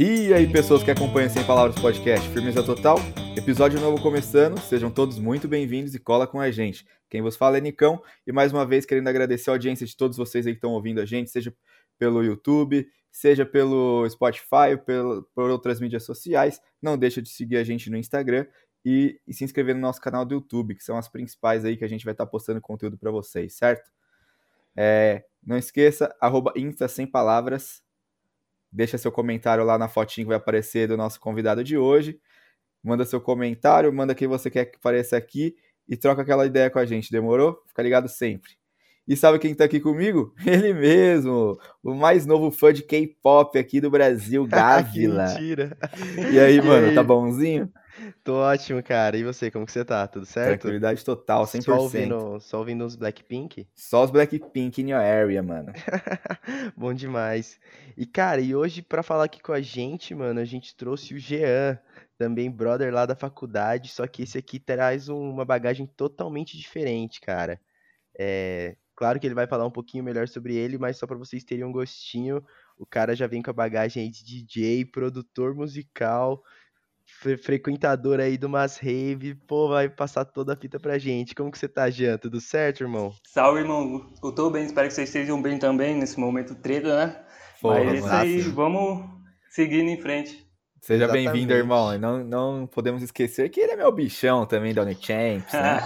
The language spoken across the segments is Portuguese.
E aí, pessoas que acompanham Sem Palavras Podcast, firmeza total? Episódio novo começando, sejam todos muito bem-vindos e cola com a gente. Quem vos fala é Nicão, e mais uma vez querendo agradecer a audiência de todos vocês aí que estão ouvindo a gente, seja pelo YouTube, seja pelo Spotify, pelo, por outras mídias sociais. Não deixa de seguir a gente no Instagram e, e, se inscrever no nosso canal do YouTube, que são as principais aí que a gente vai estar tá postando conteúdo para vocês, certo? É, não esqueça, arroba Insta Sem Palavras, Deixa seu comentário lá na fotinho que vai aparecer do nosso convidado de hoje. Manda seu comentário, manda quem você quer que apareça aqui e troca aquela ideia com a gente, demorou? Fica ligado sempre. E sabe quem tá aqui comigo? Ele mesmo, o mais novo fã de K-pop aqui do Brasil, Gávila. Mentira. E aí, mano, tá e aí? tá bonzinho? Tô ótimo, cara. E você, como que você tá? Tudo certo? Tranquilidade total, 100%. Só ouvindo, só ouvindo os Blackpink? Só os Blackpink in your area, mano. Bom demais. E, cara, e hoje para falar aqui com a gente, mano, a gente trouxe o Jean, também brother lá da faculdade, só que esse aqui traz uma bagagem totalmente diferente, cara. É, claro que ele vai falar um pouquinho melhor sobre ele, mas só para vocês terem um gostinho, o cara já vem com a bagagem aí de DJ, produtor musical, frequentador aí de umas rave, pô, vai passar toda a fita pra gente. Como que você tá, Jean? Tudo certo, irmão? Salve, irmão. Eu tô bem, espero que vocês estejam bem também nesse momento treta, né? Porra, Mas é isso aí, vamos seguindo em frente. Seja bem-vindo, irmão. Não, não podemos esquecer que ele é meu bichão também da Unichamps, né?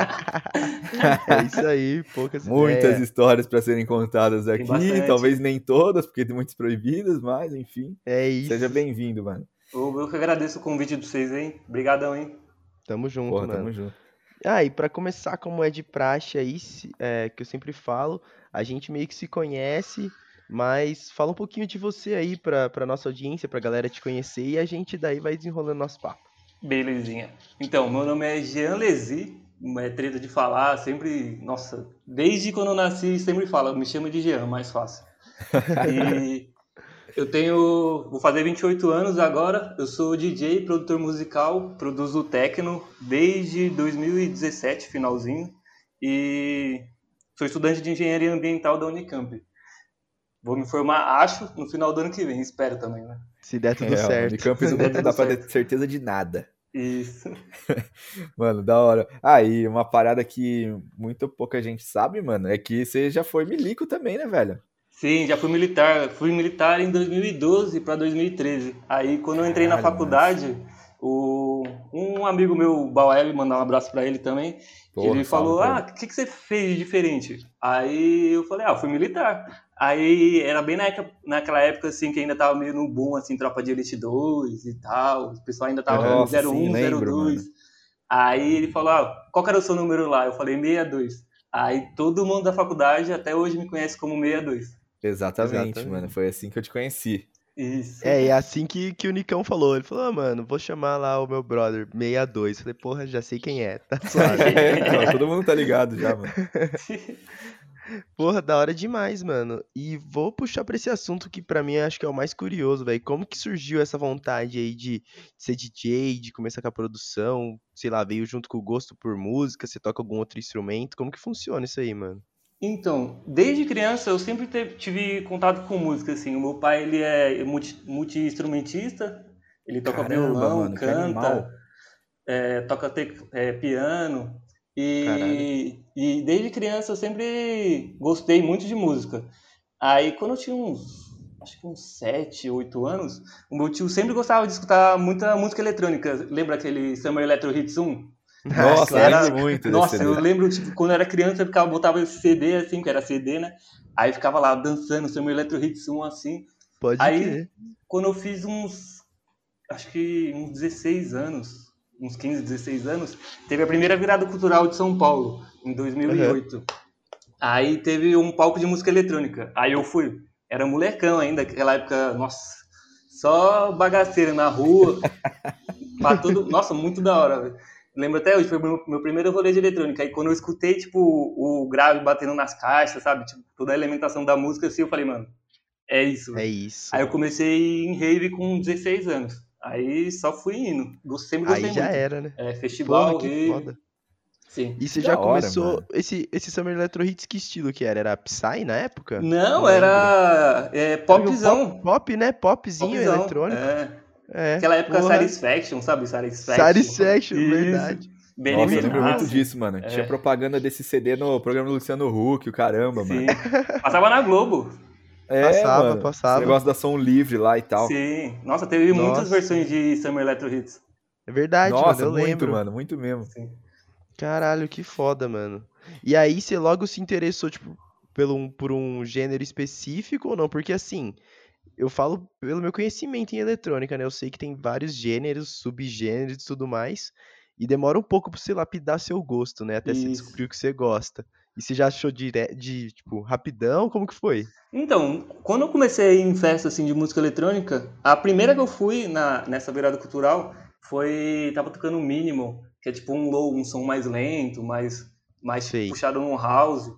é isso aí, poucas Muitas ideias. histórias para serem contadas aqui, talvez nem todas, porque tem muitas proibidas, mas enfim. É isso. Seja bem-vindo, mano. Eu, eu que agradeço o convite de vocês, hein? Obrigadão, hein? Tamo junto, Porra, mano. Tamo junto. Ah, e pra começar, como é de praxe aí, é, que eu sempre falo, a gente meio que se conhece, mas fala um pouquinho de você aí pra, pra nossa audiência, pra galera te conhecer, e a gente daí vai desenrolando nosso papo. Belezinha. Então, meu nome é Jean Lezi, é treta de falar, sempre, nossa, desde quando eu nasci, sempre fala, me chama de Jean, mais fácil. E eu tenho. Vou fazer 28 anos agora. Eu sou DJ, produtor musical, produzo techno desde 2017, finalzinho. E sou estudante de engenharia ambiental da Unicamp. Vou me formar, acho, no final do ano que vem. Espero também, né? Se der tudo é, certo. Unicamp não dá pra ter certeza de nada. Isso. mano, da hora. Aí, ah, uma parada que muito pouca gente sabe, mano, é que você já foi milico também, né, velho? Sim, já fui militar. Fui militar em 2012 para 2013. Aí, quando eu entrei Caralho, na faculdade, o... um amigo meu, Baueb, mandar um abraço para ele também, Porra, ele falou: Ah, o que, que você fez de diferente? Aí eu falei: Ah, eu fui militar. Aí era bem na época, naquela época assim que ainda tava meio no boom, assim, Tropa de Elite 2 e tal. O pessoal ainda tava Nossa, 01, sim, 02. Mano. Aí ele falou: ah, qual era o seu número lá? Eu falei 62. Aí todo mundo da faculdade até hoje me conhece como 62. Exatamente, Exatamente, mano. Foi assim que eu te conheci. Isso. É, e é assim que, que o Nicão falou. Ele falou, ah, mano, vou chamar lá o meu brother 62. Eu falei, porra, já sei quem é, tá suave. Todo mundo tá ligado já, mano. Porra, da hora demais, mano. E vou puxar pra esse assunto que para mim acho que é o mais curioso, velho. Como que surgiu essa vontade aí de, de ser DJ, de começar com a produção? Sei lá, veio junto com o gosto por música? Você toca algum outro instrumento? Como que funciona isso aí, mano? Então, desde criança eu sempre tive contato com música, assim. O meu pai, ele é multi-instrumentista, ele toca Caramba, violão, mano, canta, é, toca te, é, piano. E, e desde criança eu sempre gostei muito de música. Aí quando eu tinha uns, acho que uns 7, 8 anos, o meu tio sempre gostava de escutar muita música eletrônica. Lembra aquele Summer Electro Hits 1? Nossa, era muito Nossa, eu lembro, tipo, quando eu era criança, eu ficava, botava esse CD, assim, que era CD, né? Aí ficava lá dançando, seu meu Electro Hits 1, assim. Pode Aí, querer. quando eu fiz uns, acho que uns 16 anos, uns 15, 16 anos, teve a primeira virada cultural de São Paulo, em 2008. Uhum. Aí teve um palco de música eletrônica. Aí eu fui. Era molecão ainda, aquela época, nossa, só bagaceiro na rua. pra tudo, nossa, muito da hora, velho. Lembro até hoje, foi o meu, meu primeiro rolê de eletrônica. Aí quando eu escutei, tipo, o grave batendo nas caixas, sabe? Tipo, toda a elementação da música, assim, eu falei, mano, é isso. É isso. Aí eu comecei em rave com 16 anos. Aí só fui indo. Sempre gostei Aí já muito. era, né? É, festival, Porra, que rave. foda. Sim. E você já hora, começou. Esse, esse Summer Electro Hits, que estilo que era? Era Psy na época? Não, era é, popzão. Pop, pop, né? Popzinho popzão, eletrônico. É. é. Aquela época porra. Satisfaction, sabe? Satisfaction. Satisfaction, Isso. verdade. Bem Nossa, eu lembro muito disso, mano. É. Tinha propaganda desse CD no programa do Luciano Huck, o caramba, Sim. mano. Passava na Globo. É, passava, mano. passava. Esse negócio da som livre lá e tal. Sim. Nossa, teve Nossa. muitas versões de Summer Electro Hits. É verdade, Nossa, mano, eu muito, lembro. mano, muito mesmo. Sim. Caralho, que foda, mano. E aí você logo se interessou, tipo, pelo um, por um gênero específico ou não? Porque assim, eu falo pelo meu conhecimento em eletrônica, né? Eu sei que tem vários gêneros, subgêneros e tudo mais. E demora um pouco pra você lapidar seu gosto, né? Até Isso. você descobrir o que você gosta. E você já achou de, de, tipo, rapidão? Como que foi? Então, quando eu comecei em festa, assim, de música eletrônica, a primeira que eu fui na, nessa virada cultural foi... Tava tocando o Minimal, que é tipo um low, um som mais lento, mais, mais puxado no house.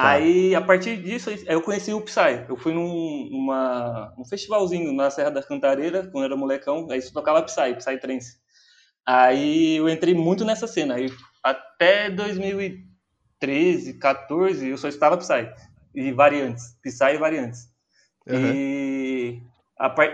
Tá. Aí, a partir disso, eu conheci o Psy. Eu fui num uma, um festivalzinho na Serra da Cantareira, quando era molecão, aí só tocava Psy, Psy Trance. Aí eu entrei muito nessa cena. Aí, até 2013, 14, eu só estava Psy. E variantes. Psy e variantes. Uhum. E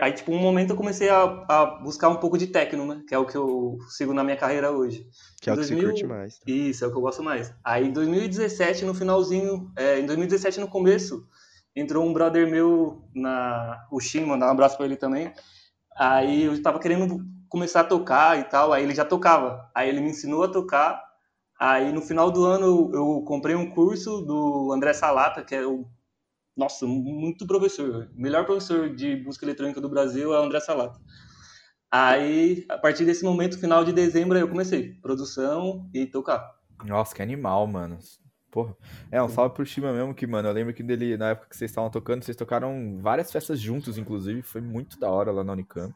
Aí, tipo, um momento eu comecei a, a, buscar um pouco de techno, né? Que é o que eu sigo na minha carreira hoje. Que é o 2000... que você curte mais. Tá? Isso, é o que eu gosto mais. Aí, em 2017, no finalzinho, é, em 2017, no começo, entrou um brother meu, na, o Shin, mandar um abraço pra ele também. Aí eu tava querendo começar a tocar e tal, aí ele já tocava. Aí ele me ensinou a tocar. Aí no final do ano eu comprei um curso do André Salata, que é o nossa, muito professor. O melhor professor de música eletrônica do Brasil é o André Salato. Aí, a partir desse momento, final de dezembro, eu comecei. Produção e tocar. Nossa, que animal, mano. Porra. É, um salve pro Shima mesmo, que, mano, eu lembro que dele, na época que vocês estavam tocando, vocês tocaram várias festas juntos, inclusive. Foi muito da hora lá na Unicamp.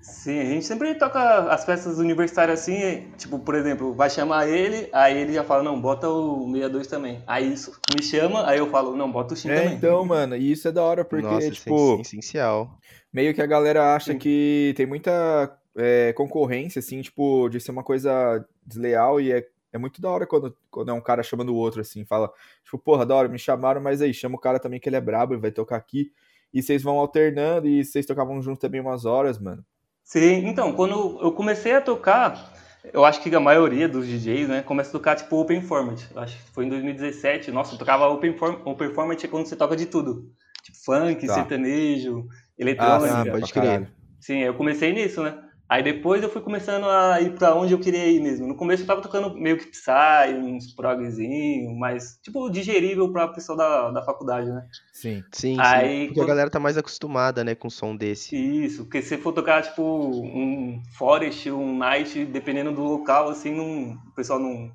Sim, a gente sempre toca as festas universitárias assim, tipo, por exemplo, vai chamar ele, aí ele já fala, não, bota o 62 também. Aí isso me chama, aí eu falo, não, bota o Shin é, também. então, mano, e isso é da hora, porque, Nossa, tipo... É essencial. Meio que a galera acha Sim. que tem muita é, concorrência, assim, tipo, de ser uma coisa desleal e é, é muito da hora quando, quando é um cara chamando o outro, assim, fala, tipo, porra, da hora, me chamaram, mas aí, chama o cara também que ele é brabo, ele vai tocar aqui. E vocês vão alternando e vocês tocavam junto também umas horas, mano. Sim, então, quando eu comecei a tocar, eu acho que a maioria dos DJs, né, começa a tocar tipo Open Format. Eu acho que foi em 2017. Nossa, eu tocava Open, Form Open Format é quando você toca de tudo. Tipo funk, tá. sertanejo, eletrônica. Ah, pode crer. Sim, eu comecei nisso, né? Aí depois eu fui começando a ir pra onde eu queria ir mesmo. No começo eu tava tocando meio que Psy, uns progzinho, mas tipo digerível pra pessoa da, da faculdade, né? Sim, sim, Aí, sim. Porque quando... a galera tá mais acostumada, né, com som desse. Isso, porque se for tocar tipo um Forest, um Night, dependendo do local, assim, não, o pessoal não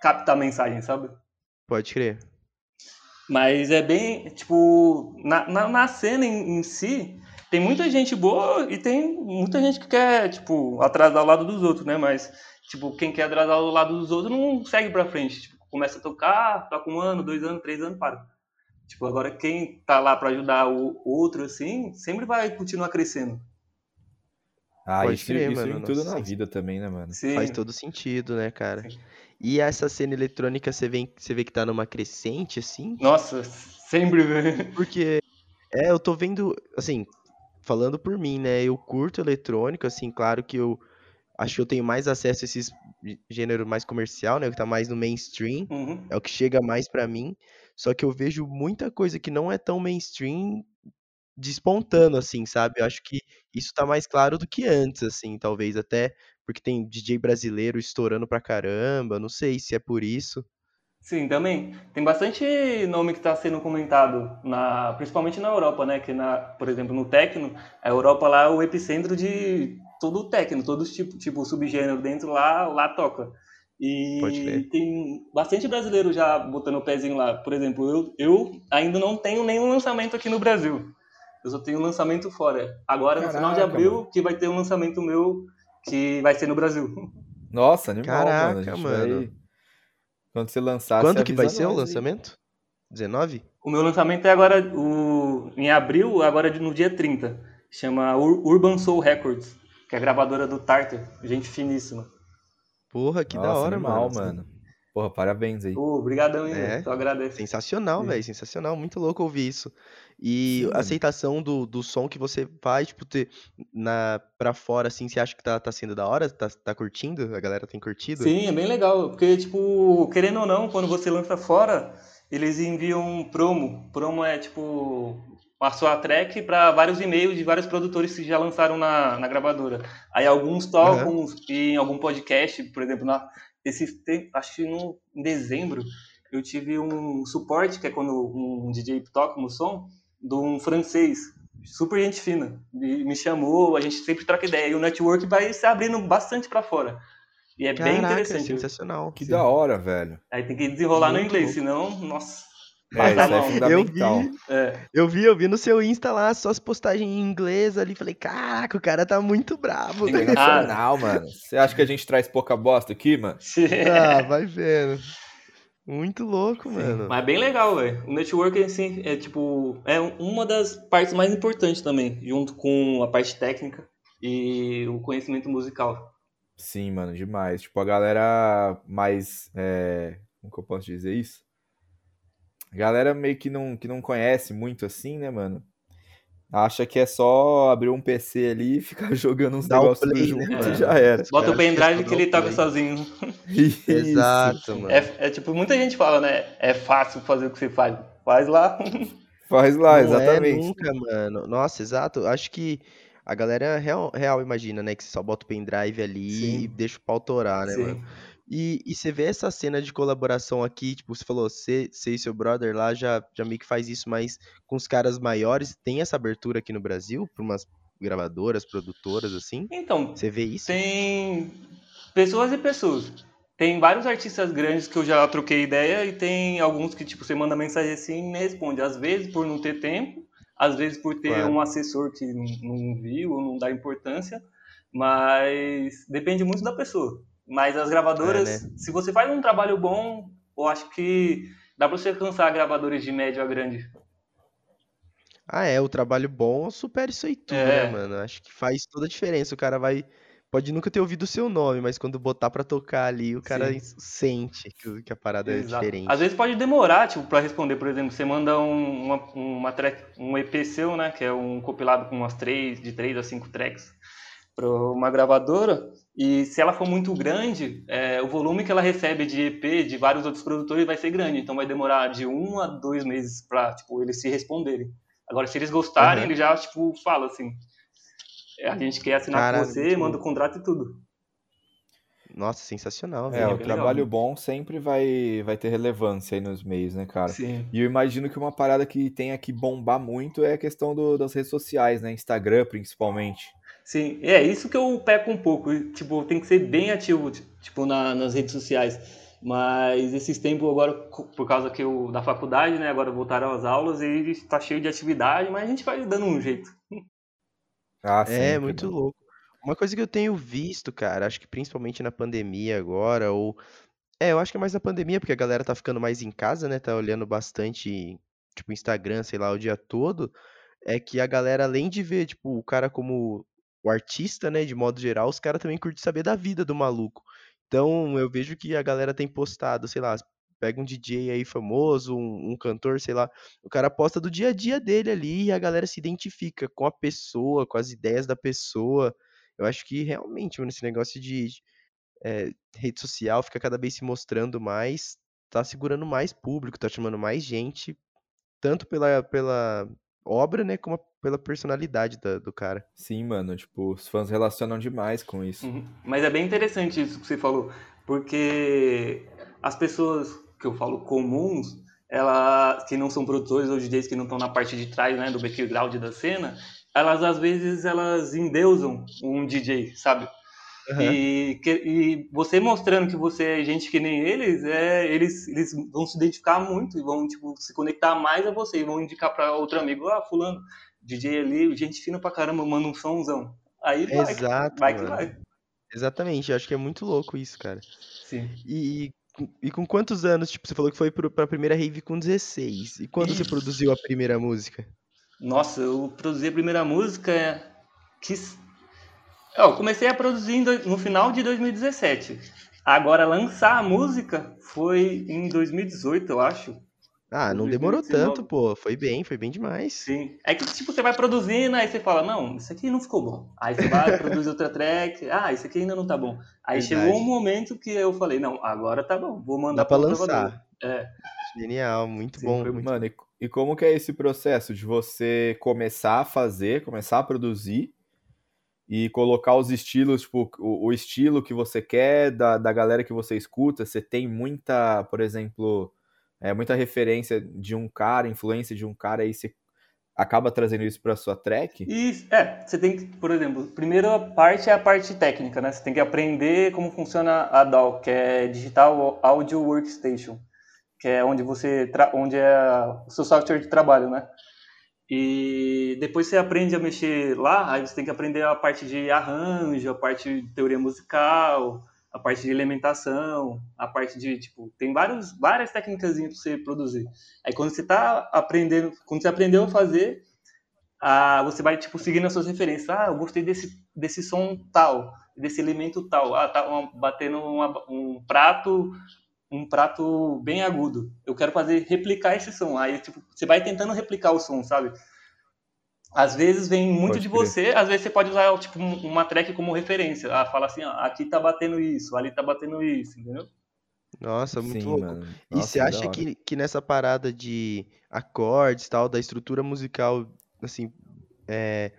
capta a mensagem, sabe? Pode crer. Mas é bem, tipo, na, na, na cena em, em si, tem muita gente boa e tem muita gente que quer, tipo, atrasar o lado dos outros, né? Mas, tipo, quem quer atrasar o lado dos outros não segue pra frente. Tipo, começa a tocar, toca um ano, dois anos, três anos, para. Tipo, agora quem tá lá para ajudar o outro, assim, sempre vai continuar crescendo. Ah, Pode isso, crer, isso mano. em tudo na vida também, né, mano? Sim. Faz todo sentido, né, cara? Sim. E essa cena eletrônica, você vê, você vê que tá numa crescente, assim? Nossa, sempre, velho. Porque, é, eu tô vendo, assim, falando por mim, né? Eu curto eletrônico, assim, claro que eu acho que eu tenho mais acesso a esses gênero mais comercial, né? O que tá mais no mainstream, uhum. é o que chega mais para mim. Só que eu vejo muita coisa que não é tão mainstream despontando, assim, sabe? Eu acho que isso tá mais claro do que antes, assim, talvez até porque tem DJ brasileiro estourando pra caramba, não sei se é por isso. Sim, também. Tem bastante nome que está sendo comentado, na, principalmente na Europa, né? Que, na, por exemplo, no techno, a Europa lá é o epicentro de todo o techno, todos os tipos, tipo, subgênero dentro lá, lá toca. E tem bastante brasileiro já botando o pezinho lá. Por exemplo, eu, eu ainda não tenho nenhum lançamento aqui no Brasil. Eu só tenho um lançamento fora. Agora, Caraca, no final de abril, mano. que vai ter um lançamento meu que vai ser no Brasil. Nossa, animal, Caraca, mano. mano. Quando você lançar, Quando que vai ser o lançamento? 19? O meu lançamento é agora o, em abril, agora no dia 30. Chama Ur Urban Soul Records, que é a gravadora do Tartar. Gente finíssima. Porra, que Nossa, da hora, animal, mano. mano. Porra, parabéns aí. Obrigadão, hein? É. Só agradeço. Sensacional, velho. Sensacional. Muito louco ouvir isso. E Sim, a aceitação do, do som que você faz, tipo, ter na, pra fora, assim, você acha que tá, tá sendo da hora? Tá, tá curtindo? A galera tem curtido? Sim, é bem legal. Porque, tipo, querendo ou não, quando você lança fora, eles enviam promo. Promo é, tipo, passou a track para vários e-mails de vários produtores que já lançaram na, na gravadora. Aí alguns tocam uhum. em algum podcast, por exemplo, na, esse acho que no, em dezembro eu tive um suporte, que é quando um DJ toca no som, de um francês, super gente fina, me, me chamou, a gente sempre troca ideia, e o network vai se abrindo bastante para fora. E é Caraca, bem interessante. sensacional. Que sim. da hora, velho. Aí tem que desenrolar Muito no inglês, bom. senão, nossa. É, isso é. Eu vi, é. eu vi, eu vi no seu Insta lá suas postagens em inglês ali. Falei, caraca, o cara tá muito bravo. Internacional, mano. Você acha que a gente traz pouca bosta aqui, mano? ah, vai vendo. Muito louco, Sim. mano. Mas é bem legal, velho. O networking, assim, é tipo. É uma das partes mais importantes também, junto com a parte técnica e o conhecimento musical. Sim, mano, demais. Tipo, a galera mais. É... Como que eu posso dizer isso? A galera meio que não, que não conhece muito assim, né, mano? Acha que é só abrir um PC ali e ficar jogando uns Dá negócios um junto né? e já era. Bota o pendrive que ele toca sozinho. Isso. Exato, mano. É, é, tipo, muita gente fala, né? É fácil fazer o que você faz. Faz lá. Faz lá, não é exatamente. É nunca, mano. Nossa, exato. Acho que a galera real, real imagina, né? Que você só bota o pendrive ali Sim. e deixa o pau torar, né, Sim. mano? E, e você vê essa cena de colaboração aqui, tipo, você falou, você, você e seu brother lá já, já meio que faz isso, mas com os caras maiores, tem essa abertura aqui no Brasil, para umas gravadoras, produtoras, assim? Então, você vê isso? Tem pessoas e pessoas. Tem vários artistas grandes que eu já troquei ideia e tem alguns que, tipo, você manda mensagem assim e me responde. Às vezes por não ter tempo, às vezes por ter claro. um assessor que não, não viu ou não dá importância, mas depende muito da pessoa. Mas as gravadoras, é, né? se você faz um trabalho bom, eu acho que dá pra você alcançar gravadores de médio a grande. Ah, é, o trabalho bom supera isso aí tudo, né, é. né, mano? Acho que faz toda a diferença. O cara vai. Pode nunca ter ouvido o seu nome, mas quando botar pra tocar ali, o cara Sim. sente que, que a parada é Exato. é diferente. Às vezes pode demorar, tipo, pra responder, por exemplo, você manda um, uma, uma track, um EP seu, né? Que é um compilado com umas três, de três a cinco tracks para uma gravadora. E se ela for muito grande, é, o volume que ela recebe de EP de vários outros produtores vai ser grande. Então vai demorar de um a dois meses para tipo, eles se responderem. Agora, se eles gostarem, uhum. ele já tipo, fala assim: é, a gente quer assinar com você, manda o contrato e tudo. Nossa, sensacional. É, o trabalho legal. bom sempre vai, vai ter relevância aí nos meios, né, cara? Sim. E eu imagino que uma parada que tem que bombar muito é a questão do, das redes sociais, né? Instagram, principalmente. Sim, é isso que eu peco um pouco. Tipo, tem que ser bem ativo, tipo, na, nas redes sociais. Mas esses tempos agora, por causa que eu, da faculdade, né? Agora voltaram às aulas e está cheio de atividade, mas a gente vai dando um jeito. Ah, sim, é, muito bom. louco. Uma coisa que eu tenho visto, cara, acho que principalmente na pandemia agora, ou. É, eu acho que é mais na pandemia, porque a galera tá ficando mais em casa, né? Tá olhando bastante, tipo, Instagram, sei lá, o dia todo. É que a galera, além de ver, tipo, o cara como o artista, né, de modo geral, os caras também curtem saber da vida do maluco. Então, eu vejo que a galera tem postado, sei lá, pega um DJ aí famoso, um, um, cantor, sei lá, o cara posta do dia a dia dele ali e a galera se identifica com a pessoa, com as ideias da pessoa. Eu acho que realmente, mano, esse negócio de é, rede social fica cada vez se mostrando mais, tá segurando mais público, tá chamando mais gente, tanto pela, pela obra, né, como pela personalidade da, do cara. Sim, mano, tipo, os fãs relacionam demais com isso. Uhum. Mas é bem interessante isso que você falou, porque as pessoas que eu falo comuns, ela, que não são produtores ou DJs que não estão na parte de trás, né, do background da cena, elas às vezes elas endeusam um DJ, sabe? Uhum. E, que, e você mostrando que você é gente que nem eles, é, eles, eles vão se identificar muito e vão tipo, se conectar mais a você e vão indicar para outro amigo, ah, fulano, DJ ali, gente fina pra caramba, manda um somzão. Aí vai, Exato, vai que vai. Exatamente, eu acho que é muito louco isso, cara. Sim. E, e com quantos anos, tipo, você falou que foi pra primeira rave com 16. E quando isso. você produziu a primeira música? Nossa, eu produzi a primeira música que eu comecei a produzir no final de 2017. Agora, lançar a música foi em 2018, eu acho. Ah, não demorou tanto, pô. Foi bem, foi bem demais. Sim. É que, tipo, você vai produzindo, aí você fala, não, isso aqui não ficou bom. Aí você vai, produz outra track, ah, isso aqui ainda não tá bom. Aí Verdade. chegou um momento que eu falei, não, agora tá bom, vou mandar Dá pra lançar. É. Genial, muito Sim, bom. Muito... Mano, e como que é esse processo de você começar a fazer, começar a produzir e colocar os estilos, tipo, o, o estilo que você quer da, da galera que você escuta? Você tem muita, por exemplo é, muita referência de um cara, influência de um cara, aí você acaba trazendo isso para sua track? Isso, é, você tem que, por exemplo, primeira parte é a parte técnica, né? Você tem que aprender como funciona a DAW, que é Digital Audio Workstation, que é onde você onde é o seu software de trabalho, né? E depois você aprende a mexer lá, aí você tem que aprender a parte de arranjo, a parte de teoria musical, a parte de alimentação, a parte de, tipo, tem vários, várias técnicas para você produzir. Aí quando você está aprendendo, quando você aprendeu a fazer, ah, você vai, tipo, seguindo as suas referências. Ah, eu gostei desse, desse som tal, desse elemento tal. Ah, tá uma, batendo uma, um prato um prato bem agudo. Eu quero fazer replicar esse som. Aí, tipo, você vai tentando replicar o som, sabe? Às vezes vem muito pode de crer. você, às vezes você pode usar tipo uma track como referência. Ah, fala assim, ó, aqui tá batendo isso, ali tá batendo isso, entendeu? Nossa, muito Sim, louco. Nossa, e você acha que, que nessa parada de acordes tal, da estrutura musical, assim, é,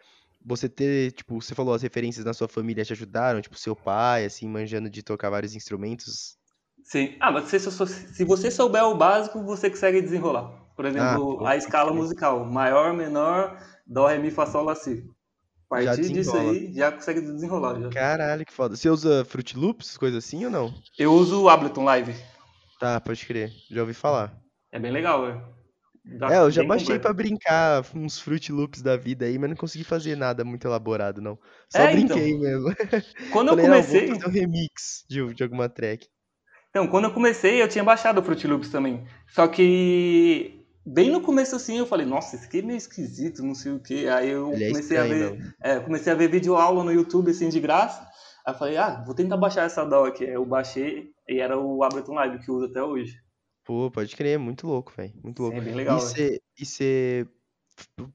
você ter, tipo, você falou as referências na sua família te ajudaram, tipo, seu pai, assim, manjando de tocar vários instrumentos? Sim. Ah, mas se, se você souber o básico, você consegue desenrolar. Por exemplo, ah, a escala musical, maior, menor, Dó, Ré, Mi, Fá, Sol, Lá, Si. A partir disso aí, já consegue desenrolar. Já. Caralho, que foda. Você usa Fruit Loops, coisa assim ou não? Eu uso o Ableton Live. Tá, pode crer. Já ouvi falar. É bem legal, velho. É, eu já baixei para brincar uns Fruit Loops da vida aí, mas não consegui fazer nada muito elaborado, não. Só é, brinquei então. mesmo. Quando Falei, eu comecei. Não, vou fazer um remix de, de alguma track. Então, quando eu comecei, eu tinha baixado o Fruit Loops também. Só que bem no começo assim eu falei, nossa, isso aqui é meio esquisito, não sei o que. Aí eu é comecei é a ver, é, comecei a ver vídeo aula no YouTube assim de graça. Aí eu falei, ah, vou tentar baixar essa DAW aqui. Aí eu baixei e era o Ableton Live que eu uso até hoje. Pô, pode crer, muito louco, velho. Muito louco. É bem legal. E você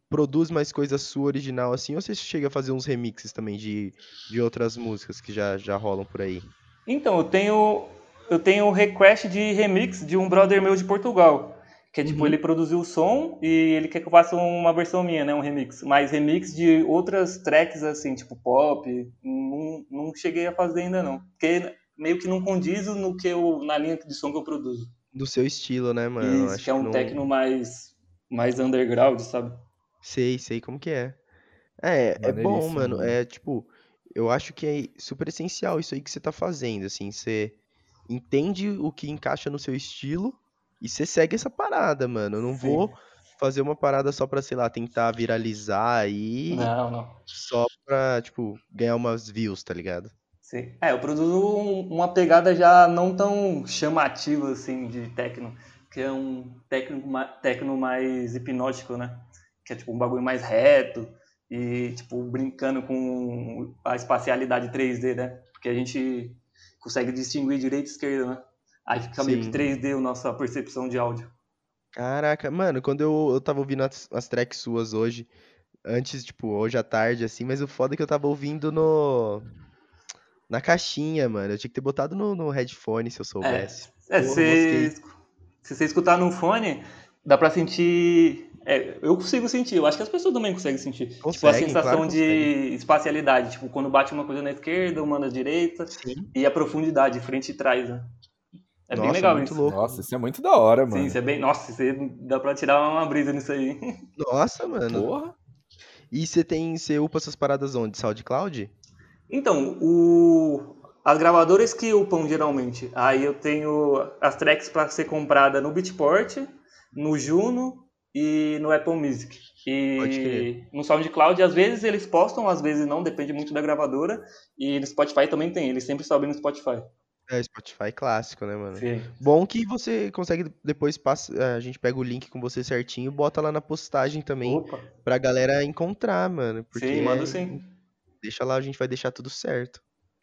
produz mais coisa sua original assim, ou você chega a fazer uns remixes também de, de outras músicas que já, já rolam por aí? Então, eu tenho eu tenho request de remix de um brother meu de Portugal. Que é tipo, uhum. ele produziu o som e ele quer que eu faça uma versão minha, né? Um remix. Mas remix de outras tracks, assim, tipo pop, não, não cheguei a fazer ainda não. Porque meio que não condiz no que eu, na linha de som que eu produzo. Do seu estilo, né, mano? Isso, Acho que é um não... techno mais, mais underground, sabe? Sei, sei como que é. É, é bom, mano. É tipo, eu acho que é super essencial isso aí que você tá fazendo, assim, você entende o que encaixa no seu estilo e você segue essa parada, mano. Eu não Sim. vou fazer uma parada só pra, sei lá, tentar viralizar aí. Não, não. Só pra, tipo, ganhar umas views, tá ligado? Sim. É, eu produzo uma pegada já não tão chamativa, assim, de techno. Que é um techno mais hipnótico, né? Que é, tipo, um bagulho mais reto. E, tipo, brincando com a espacialidade 3D, né? Porque a gente consegue distinguir direita e esquerda, né? Aí fica meio que 3D a nossa percepção de áudio. Caraca, mano, quando eu, eu tava ouvindo as, as tracks suas hoje, antes, tipo, hoje à tarde, assim, mas o foda é que eu tava ouvindo no. Na caixinha, mano. Eu tinha que ter botado no, no headphone se eu soubesse. É, é se, se você escutar no fone, dá pra sentir. É, eu consigo sentir, eu acho que as pessoas também conseguem sentir. Conseguem, tipo, a sensação claro de espacialidade. Tipo, quando bate uma coisa na esquerda, uma na direita. Sim. E a profundidade, frente e trás, né? É Nossa, bem legal muito isso. Louco. Nossa, isso é muito da hora, mano. Sim, isso é bem. Nossa, isso dá pra tirar uma brisa nisso aí. Nossa, mano. Porra. E você tem. Você upa essas paradas onde? SoundCloud? Então, o. As gravadoras que upam geralmente. Aí eu tenho as tracks para ser comprada no Beatport, no Juno e no Apple Music. E no SoundCloud, às vezes eles postam, às vezes não, depende muito da gravadora. E no Spotify também tem, eles sempre sobem no Spotify. É, Spotify clássico, né, mano? Sim. Bom que você consegue depois passa, é, a gente pega o link com você certinho, bota lá na postagem também Opa. pra galera encontrar, mano. Porque sim, manda sim. Deixa lá, a gente vai deixar tudo certo.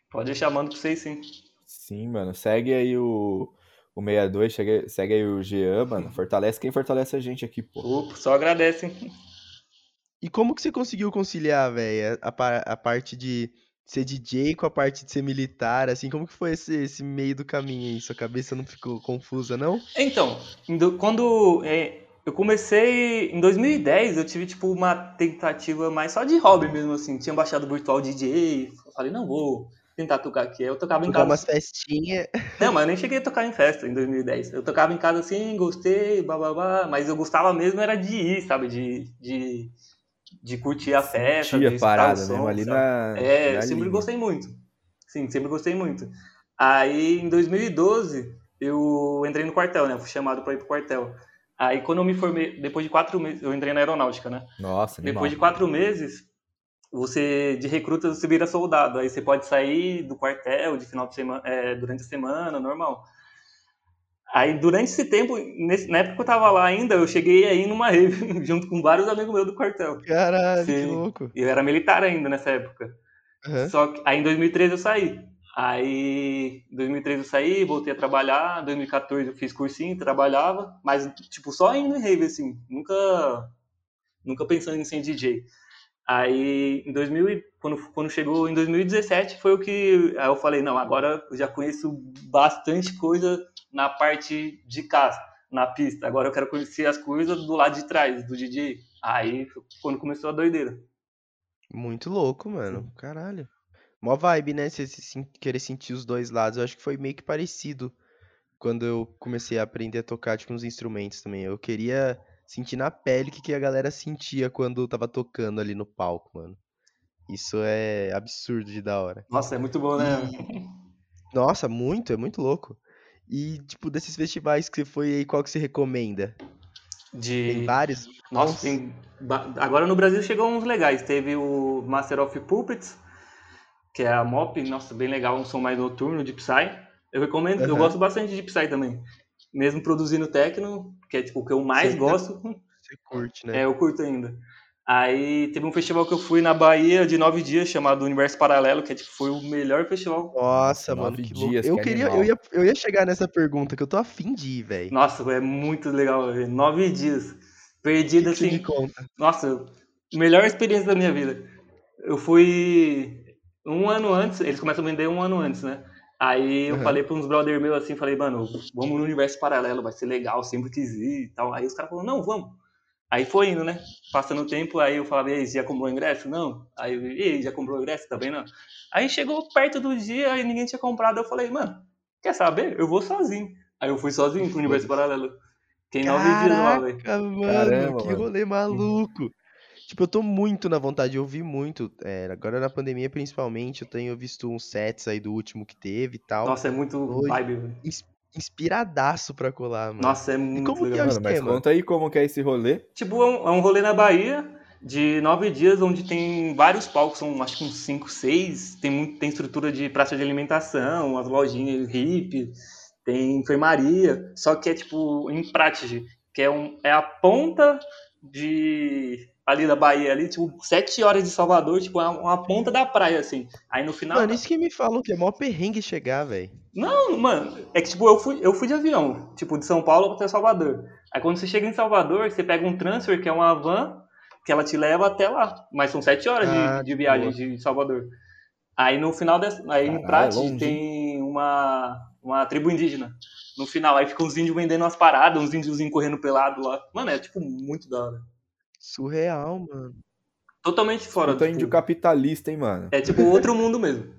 Pode deixar, mando pra vocês sim. Sim, mano. Segue aí o, o 62, segue, segue aí o Jean, mano. Fortalece quem fortalece a gente aqui, pô. Opa, só agradece. E como que você conseguiu conciliar, velho, a, a parte de ser DJ com a parte de ser militar, assim, como que foi esse, esse meio do caminho aí? Sua cabeça não ficou confusa, não? Então, quando é, eu comecei em 2010, eu tive tipo uma tentativa mais só de hobby mesmo, assim. Tinha baixado o Virtual DJ, falei, não vou tentar tocar aqui. Eu tocava em casa. umas festinhas. Não, mas eu nem cheguei a tocar em festa em 2010. Eu tocava em casa assim, gostei, blá, mas eu gostava mesmo era de ir, sabe? De, de de curtir a festa, Sentia de parada som, mesmo ali na. É, na sempre linha. gostei muito. Sim, sempre gostei muito. Aí em 2012 eu entrei no quartel, né? Fui chamado para ir pro quartel. Aí quando eu me formei, depois de quatro meses, eu entrei na aeronáutica, né? Nossa, Depois animal. de quatro meses, você de recruta você vira soldado. Aí você pode sair do quartel de final de semana, é, durante a semana, normal. Aí, durante esse tempo, nesse, na época que eu tava lá ainda, eu cheguei aí numa rave, junto com vários amigos meus do quartel. Caralho, Sim. que louco. Eu era militar ainda nessa época. Uhum. Só que aí em 2013 eu saí. Aí, em 2013 eu saí, voltei a trabalhar. Em 2014 eu fiz cursinho, trabalhava, mas, tipo, só indo em rave, assim. Nunca, nunca pensando em ser DJ. Aí, em 2000, quando, quando chegou em 2017, foi o que aí eu falei, não, agora eu já conheço bastante coisa na parte de casa, na pista. Agora eu quero conhecer as coisas do lado de trás, do DJ. Aí, quando começou a doideira. Muito louco, mano. Caralho. Mó vibe, né? Você querer sentir os dois lados. Eu acho que foi meio que parecido quando eu comecei a aprender a tocar, tipo, uns instrumentos também. Eu queria sentir na pele o que, que a galera sentia quando tava tocando ali no palco, mano. Isso é absurdo de da hora. Nossa, é muito bom, né? Nossa, muito, é muito louco. E, tipo, desses festivais que você foi aí, qual que você recomenda? De... Tem vários? Nossa, tem... agora no Brasil chegou uns legais. Teve o Master of Puppets, que é a MOP, nossa, bem legal, um som mais noturno de Psy. Eu recomendo, uhum. eu gosto bastante de Psy também mesmo produzindo techno, que é tipo o que eu mais Sim, gosto. Você curte, né? É, eu curto ainda. Aí teve um festival que eu fui na Bahia de nove dias, chamado Universo Paralelo, que é, tipo, foi o melhor festival. Nossa, mano, que dias, eu que queria, eu ia, eu ia chegar nessa pergunta, que eu tô afim de ir, velho. Nossa, é muito legal, véio. nove dias. Perdido que assim. Conta? Nossa, melhor experiência da minha vida. Eu fui um ano antes, eles começam a vender um ano antes, né? Aí eu uhum. falei para uns brother meus assim, falei, mano, vamos no universo paralelo, vai ser legal, sempre quis ir e tal. Aí os caras falaram, não, vamos. Aí foi indo, né? Passando o tempo, aí eu falava, ei, já comprou o ingresso? Não. Aí eu, ei, já comprou o ingresso? Também não. Aí chegou perto do dia e ninguém tinha comprado. Eu falei, mano, quer saber? Eu vou sozinho. Aí eu fui sozinho pro universo paralelo. Fiquei nove dias lá, velho. Mano, Caramba, que rolê maluco. Tipo, eu tô muito na vontade de ouvir muito. É, agora na pandemia, principalmente, eu tenho visto uns sets aí do último que teve e tal. Nossa, é muito Hoje, vibe, velho. Inspiradaço pra colar, mano. Nossa, é muito como legal. Que é o mano, mas conta aí como que é esse rolê. Tipo, é um, é um rolê na Bahia de nove dias, onde tem vários palcos, são acho que uns cinco, seis. Tem, muito, tem estrutura de praça de alimentação, as lojinhas hip, tem enfermaria. Só que é tipo em Prátige, que é, um, é a ponta de ali da Bahia, ali, tipo, sete horas de Salvador, tipo, uma, uma, ponta da praia, assim. Aí no final. Mano, isso que me falam que é mó perrengue chegar, velho. Não, mano, é que, tipo, eu fui, eu fui de avião, tipo, de São Paulo até Salvador. Aí quando você chega em Salvador, você pega um transfer, que é uma van, que ela te leva até lá. Mas são sete horas ah, de, de viagem de Salvador. Aí no final dessa. Aí Caralho, em Prati é tem uma, uma tribo indígena. No final, aí fica uns índios vendendo umas paradas, uns índios correndo pelado lá. Mano, é tipo muito da hora. Surreal, mano. Totalmente fora. Puta tipo, índio capitalista, hein, mano. É tipo outro mundo mesmo.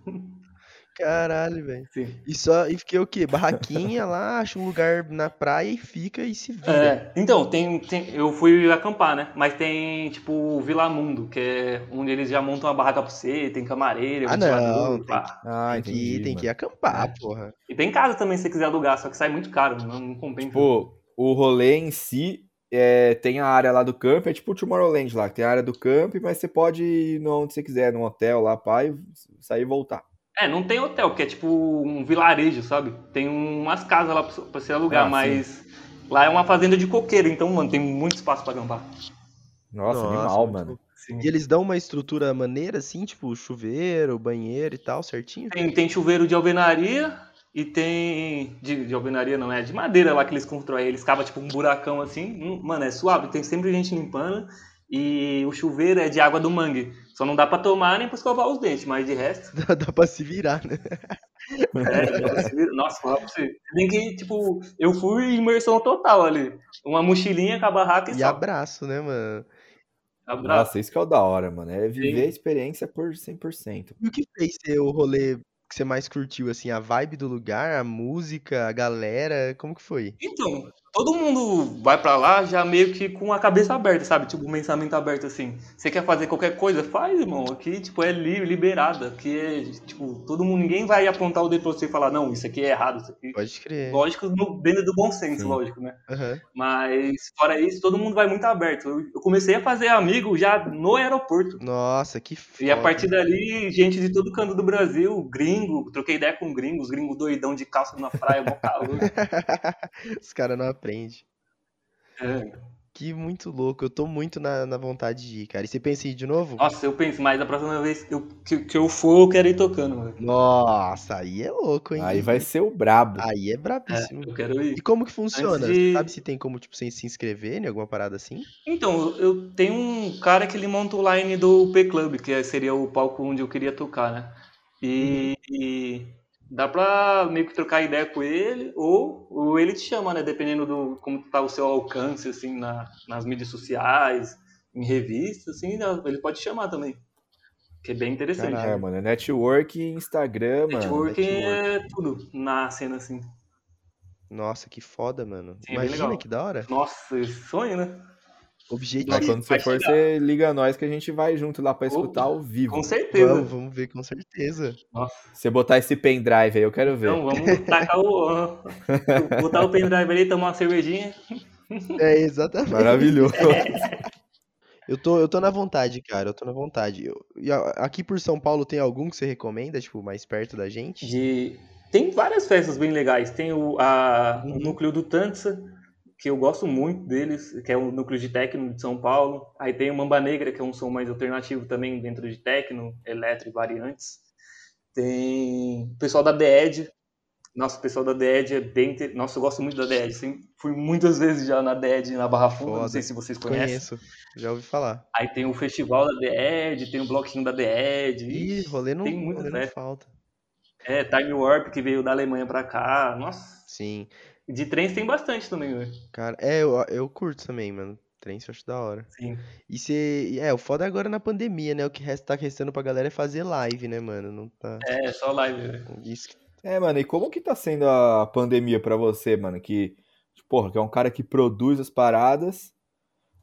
Caralho, velho. E só e fiquei o quê? Barraquinha lá, acha um lugar na praia e fica e se vira. É, então, tem, tem, eu fui acampar, né? Mas tem, tipo, Vila Mundo, que é onde eles já montam uma barraca pra você, tem camareira, ah, não, tem, ah, tem, que, ir, tem que ir acampar, é. porra. E tem casa também, se você quiser alugar, só que sai muito caro, não, não compensa. Tipo, o rolê em si é, tem a área lá do camp, é tipo o Tomorrowland lá, tem a área do camp, mas você pode ir onde você quiser, num hotel lá, pai, sair e voltar. É, não tem hotel, que é tipo um vilarejo, sabe? Tem umas casas lá pra você alugar, ah, mas sim. lá é uma fazenda de coqueiro, então, mano, tem muito espaço pra acampar. Nossa, Nossa animal, mano. Sim. E eles dão uma estrutura maneira, assim, tipo chuveiro, banheiro e tal, certinho? Tem, tem chuveiro de alvenaria, e tem de, de alvenaria, não é? De madeira lá que eles constroem. Eles cavam tipo um buracão assim. Hum, mano, é suave. Tem sempre gente limpando. E o chuveiro é de água do mangue. Só não dá pra tomar nem pra escovar os dentes, mas de resto. Dá, dá pra se virar, né? É, dá pra se virar. Nossa, fala pra você. Tem que, tipo, eu fui em imersão total ali. Uma mochilinha com a barraca e, E só. abraço, né, mano? Abraço. Nossa, isso que é o da hora, mano. É viver Sim. a experiência por 100%. E o que fez ser o rolê que você mais curtiu, assim? A vibe do lugar, a música, a galera? Como que foi? Então, todo mundo vai pra lá já meio que com a cabeça aberta, sabe? Tipo, um pensamento aberto assim. Você quer fazer qualquer coisa? Faz, irmão. Aqui, tipo, é liberada. Aqui é, tipo, todo mundo, ninguém vai apontar o dedo pra você e falar, não, isso aqui é errado, isso aqui. Pode crer. Lógico, no, dentro do bom senso, Sim. lógico, né? Aham. Mas, fora isso, todo mundo vai muito aberto. Eu, eu comecei a fazer amigo já no aeroporto. Nossa, que foda. E a partir dali, gente de todo canto do Brasil, gringo, troquei ideia com gringos, gringo doidão de calça na praia, mó calor. Os caras não É. Que muito louco. Eu tô muito na, na vontade de ir, cara. E você pensa em ir de novo? Nossa, eu penso, mas a próxima vez eu- que, que eu for, eu quero ir tocando, mano. Nossa, aí é louco, hein? Aí vai ser o brabo. Aí é É, brabíssimo. eu quero ir. E como que funciona? De- Você sabe se tem como, tipo, você se inscrever em alguma parada assim? Então, eu- tenho um cara que ele monta o line do P-Club, que seria o palco onde eu queria tocar, né? E, e dá pra meio que trocar ideia com ele, ou, ou ele te chama, né? Dependendo do como tá o seu alcance, assim, na, nas mídias sociais, em revistas, assim, ele pode te chamar também. Que é bem interessante. Caralho. É, mano. Network, Instagram, mano. Networking network. é tudo na cena, assim. Nossa, que foda, mano. Sim, é Imagina que da hora. Nossa, esse sonho, né? Objetivo. Mas quando você Vai for, chegar. você liga nós que a gente vai junto lá pra escutar ao vivo. Com certeza. Vamos, vamos ver com certeza. Nossa. Você botar esse pendrive aí, eu quero ver. Então, vamos tacar o. botar o pendrive ali, tomar uma cervejinha. É, exatamente. Maravilhoso. Eu tô, eu tô na vontade, cara. Eu tô na vontade. Eu- e aqui por São Paulo tem algum que você recomenda, tipo, mais perto da gente? De... Tem várias festas bem legais. Tem o, a, o Uhum. núcleo do Tança, que eu gosto muito deles, que é o núcleo de techno de São Paulo. Aí tem o Mamba Negra, que é um som mais alternativo também dentro de techno, eletro e variantes. Tem o pessoal da The Edge. Nossa, o pessoal da The Edge é bem. inter- Nossa, eu gosto muito da The Edge. Sim, fui muitas vezes já na The Edge, na Barra Funda. Não Foda. sei se vocês conhecem. Conheço. Já ouvi falar. Aí tem o festival da The Edge, tem o bloquinho da The Edge. Ih, rolê não, tem muita rolê não festa. falta. É, Time Warp, que veio da Alemanha pra cá. Nossa, Sim. De trens tem bastante também, velho. Cara, é, eu, eu curto também, mano. Trem eu acho da hora. Sim. E você. É, o foda é agora na pandemia, né? O que resta, tá restando pra galera é fazer live, né, mano? Não tá. É, só live, velho. Isso que- É, mano, e como que tá sendo a pandemia pra você, mano? Que, porra, que é um cara que produz as paradas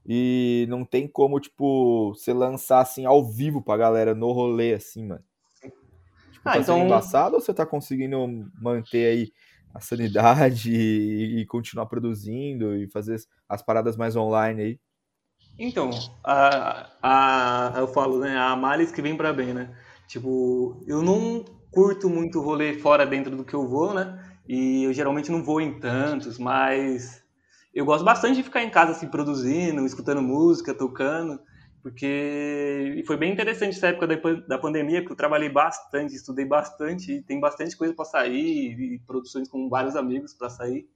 e não tem como, tipo, você lançar assim ao vivo pra galera no rolê, assim, mano. Tipo, Ah, tá sendo então- embaçado ou você tá conseguindo manter aí a sanidade e, e continuar produzindo e fazer as- as paradas mais online aí? Então, a, a, eu falo, né? A males que vem pra bem, né? Tipo, eu não curto muito rolê fora dentro do que eu vou, né? E eu geralmente não vou em tantos, mas eu gosto bastante de ficar em casa, assim, produzindo, escutando música, tocando, porque e foi bem interessante essa época da, pan- da pandemia, porque eu trabalhei bastante, estudei bastante, e tem bastante coisa pra sair, e produções com vários amigos pra sair.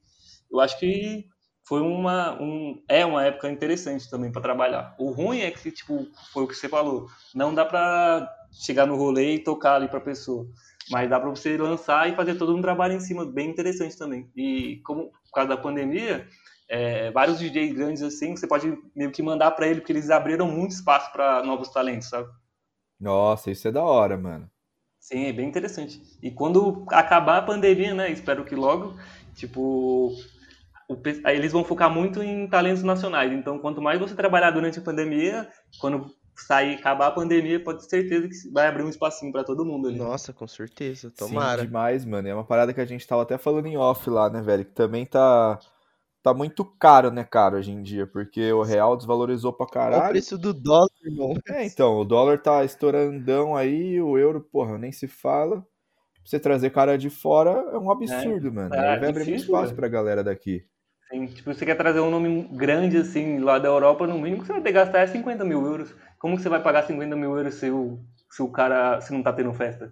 Eu acho que foi uma um, é uma época interessante também para trabalhar. O ruim é que tipo foi o que você falou, não dá para chegar no rolê e tocar ali para pessoa, mas dá para você lançar e fazer todo um trabalho em cima bem interessante também. E como por causa da pandemia, é, vários DJs grandes assim, você pode meio que mandar para ele porque eles abriram muito espaço para novos talentos, sabe? Nossa, isso é da hora, mano. Sim, é bem interessante. E quando acabar a pandemia, né? Espero que logo, tipo, eles vão focar muito em talentos nacionais. Então, quanto mais você trabalhar durante a pandemia, quando sair, acabar a pandemia, pode ter certeza que vai abrir um espacinho para todo mundo ali. Nossa, com certeza. Sim, Tomara. demais, mano. É uma parada que a gente tava até falando em off lá, né, velho? Que também tá, tá muito caro, né, cara, hoje em dia, porque o real desvalorizou pra o caralho. preço do dólar, irmão. É, então, o dólar tá estourandão aí, o euro, porra, nem se fala. Pra você trazer cara de fora é um absurdo, mano. é Aí vai abrir muito espaço velho. pra galera daqui. Assim, tipo, você quer trazer um nome grande assim lá da Europa, no mínimo que você vai ter que gastar é 50 mil euros. Como que você vai pagar 50 mil euros se o, se o cara se não tá tendo festa?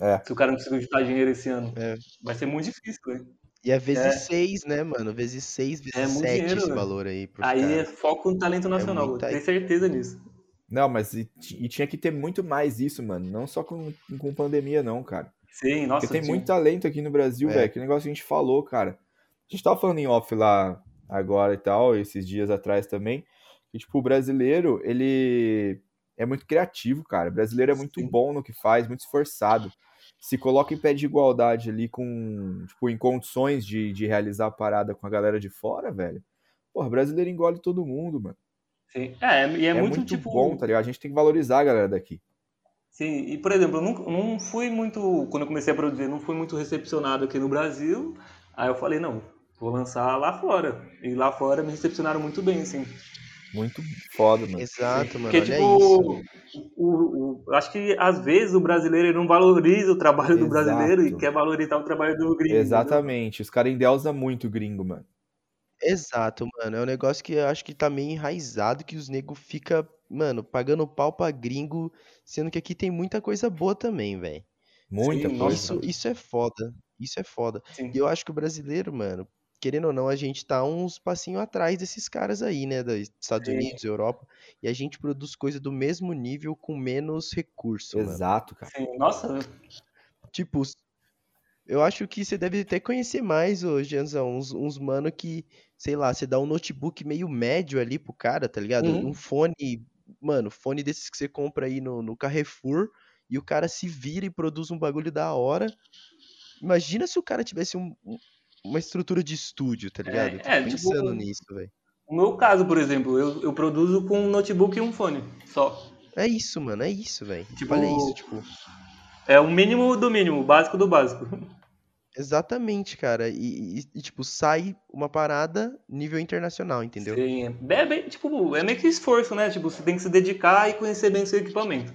É. Se o cara não conseguir juntar dinheiro esse ano. É. Vai ser muito difícil, velho. E é vezes 6, é. né, mano? Vezes 6, vezes 7 é esse valor aí. Aí cara. é foco no talento nacional, é tenho certeza nisso. Não, mas e, e, tinha que ter muito mais isso, mano. Não só com, com pandemia, não, cara. Sim, nossa. Porque tem muito talento aqui no Brasil, é. velho. Que negócio que a gente falou, cara. A gente tava falando em off lá agora e tal, esses dias atrás também. Que, tipo, o brasileiro, ele é muito criativo, cara. O brasileiro é muito Sim. bom no que faz, muito esforçado. Se coloca em pé de igualdade ali com, tipo, em condições de, de realizar a parada com a galera de fora, velho. Porra, brasileiro engole todo mundo, mano. Sim. É, e é, é muito, muito tipo... bom, tá ligado? A gente tem que valorizar a galera daqui. Sim, e por exemplo, eu não, não fui muito, quando eu comecei a produzir, não fui muito recepcionado aqui no Brasil. Aí eu falei, não, vou lançar lá fora. E lá fora me recepcionaram muito bem, assim. Muito foda, mano. Exato, mano. Porque, tipo, o, o, acho que às vezes o brasileiro não valoriza o trabalho Exato. do brasileiro e quer valorizar o trabalho do gringo. Exatamente. Entendeu? Os caras endeusam muito o gringo, mano. Exato, mano. É um negócio que eu acho que tá meio enraizado, que os negros fica, mano, pagando pau pra gringo, sendo que aqui tem muita coisa boa também, velho. Muita Sim, coisa. Isso, isso é foda. Isso é foda. Sim. E eu acho que o brasileiro, mano, querendo ou não, a gente tá uns passinhos atrás desses caras aí, né? Dos Estados Sim. Unidos, Europa. E a gente produz coisa do mesmo nível com menos recurso. Exato, mano. cara. Sim, nossa. Tipo, eu acho que você deve até conhecer mais, ô Janzão, uns, uns mano que, sei lá, você dá um notebook meio médio ali pro cara, tá ligado? Uhum. Um fone, mano, fone desses que você compra aí no, no Carrefour, e o cara se vira e produz um bagulho da hora. Imagina se o cara tivesse um, uma estrutura de estúdio, tá ligado? É, é pensando tipo, nisso, velho. No meu caso, por exemplo, eu, eu produzo com um notebook e um fone só. É isso, mano, é isso, velho. Tipo, Olha isso, tipo. É o mínimo do mínimo, o básico do básico. Exatamente, cara. E, e, e, tipo, sai uma parada nível internacional, entendeu? Sim, é bem, tipo, é meio que esforço, né? Tipo, você tem que se dedicar e conhecer bem seu equipamento.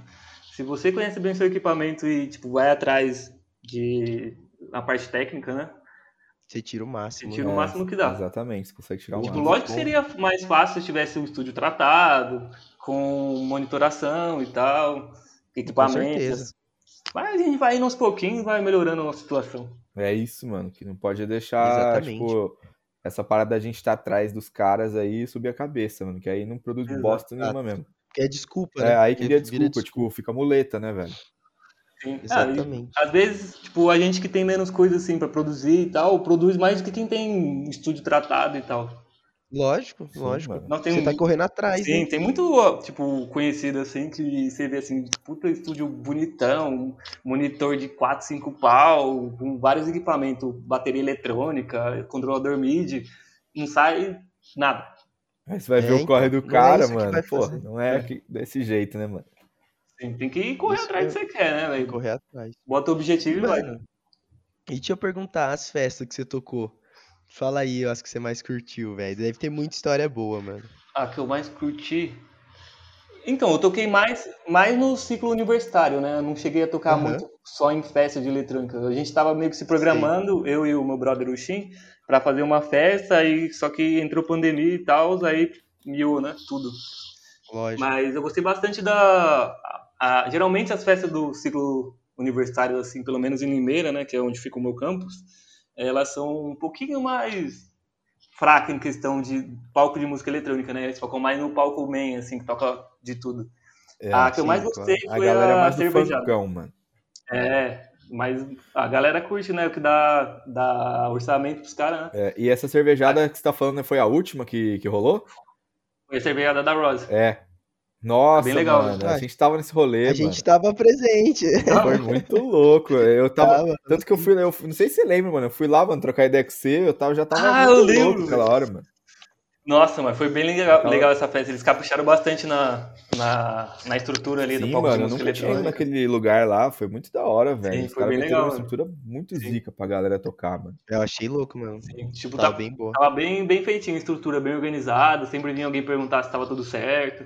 Se você conhece bem seu equipamento e, tipo, vai atrás de a parte técnica, né? Você tira o máximo. Você tira né? o máximo que dá. Exatamente, você consegue tirar o tipo, máximo. Lógico que seria mais fácil se tivesse um estúdio tratado, com monitoração e tal, equipamentos. Com certeza. Mas a gente vai indo aos pouquinhos vai melhorando a situação. É isso, mano, que não pode deixar, Exatamente. tipo, essa parada da gente estar tá atrás dos caras aí e subir a cabeça, mano, que aí não produz Exato. bosta nenhuma mesmo. Que é desculpa, é, né? É, aí que vira desculpa, desculpa, tipo, fica muleta, né, velho? Sim. Exatamente. Ah, às vezes, tipo, a gente que tem menos coisa assim para produzir e tal, produz mais do que quem tem estúdio tratado e tal. Lógico, Sim, lógico. tem, você tá correndo atrás. Sim, né? tem muito, tipo, conhecido assim, que você vê assim, puta estúdio bonitão, monitor de 4, 5 pau, com vários equipamentos, bateria eletrônica, controlador MIDI, não sai nada. Aí você vai é, ver o corre do então, cara, é mano. Pô, não é, é desse jeito, né, mano? Sim, tem que correr Isso atrás do que você quer, né, velho? Correr atrás. Bota o objetivo e vai. E deixa eu perguntar, as festas que você tocou, Fala aí, eu acho que você mais curtiu, velho. Deve ter muita história boa, mano. Ah, que eu mais curti. Então, eu toquei mais, mais no ciclo universitário, né? Eu não cheguei a tocar uhum. muito só em festa de eletrônica. A gente tava meio que se programando, Sim. eu e o meu brother Uxin, para fazer uma festa, e só que entrou pandemia e tal, aí miou, né? Tudo. Lógico. Mas eu gostei bastante da. A, a, geralmente as festas do ciclo universitário, assim, pelo menos em Limeira, né? Que é onde fica o meu campus elas são um pouquinho mais fracas em questão de palco de música eletrônica, né? Eles focam mais no palco main, assim, que toca de tudo. É, a que sim, eu mais gostei claro. foi a, galera a mais cervejada. Funkão, mano. É, mas a galera curte, né? O que dá, dá orçamento pros caras, né? É, e essa cervejada que você tá falando foi a última que, que rolou? Foi a cervejada da Rose. É, nossa, bem legal, mano, a gente tava nesse rolê, A mano. gente tava presente. Foi muito louco. Eu tava. tava tanto que eu fui, eu não sei se você lembra, mano. Eu fui lá, mano, trocar ideia com você, eu tava, já tava ah, muito eu louco naquela hora, mano. Nossa, mas foi bem legal, legal essa festa. Eles capricharam bastante na, na, na estrutura ali Sim, do palco mano, de música eu nunca naquele lugar lá. Foi muito da hora, velho. Sim, foi bem legal. uma estrutura muito Sim. zica pra galera tocar, mano. Eu achei louco, mano. Sim, tipo, tava, tava bem boa. Tava bem, bem feitinho, estrutura bem organizada. Sempre vinha alguém perguntar se tava tudo certo.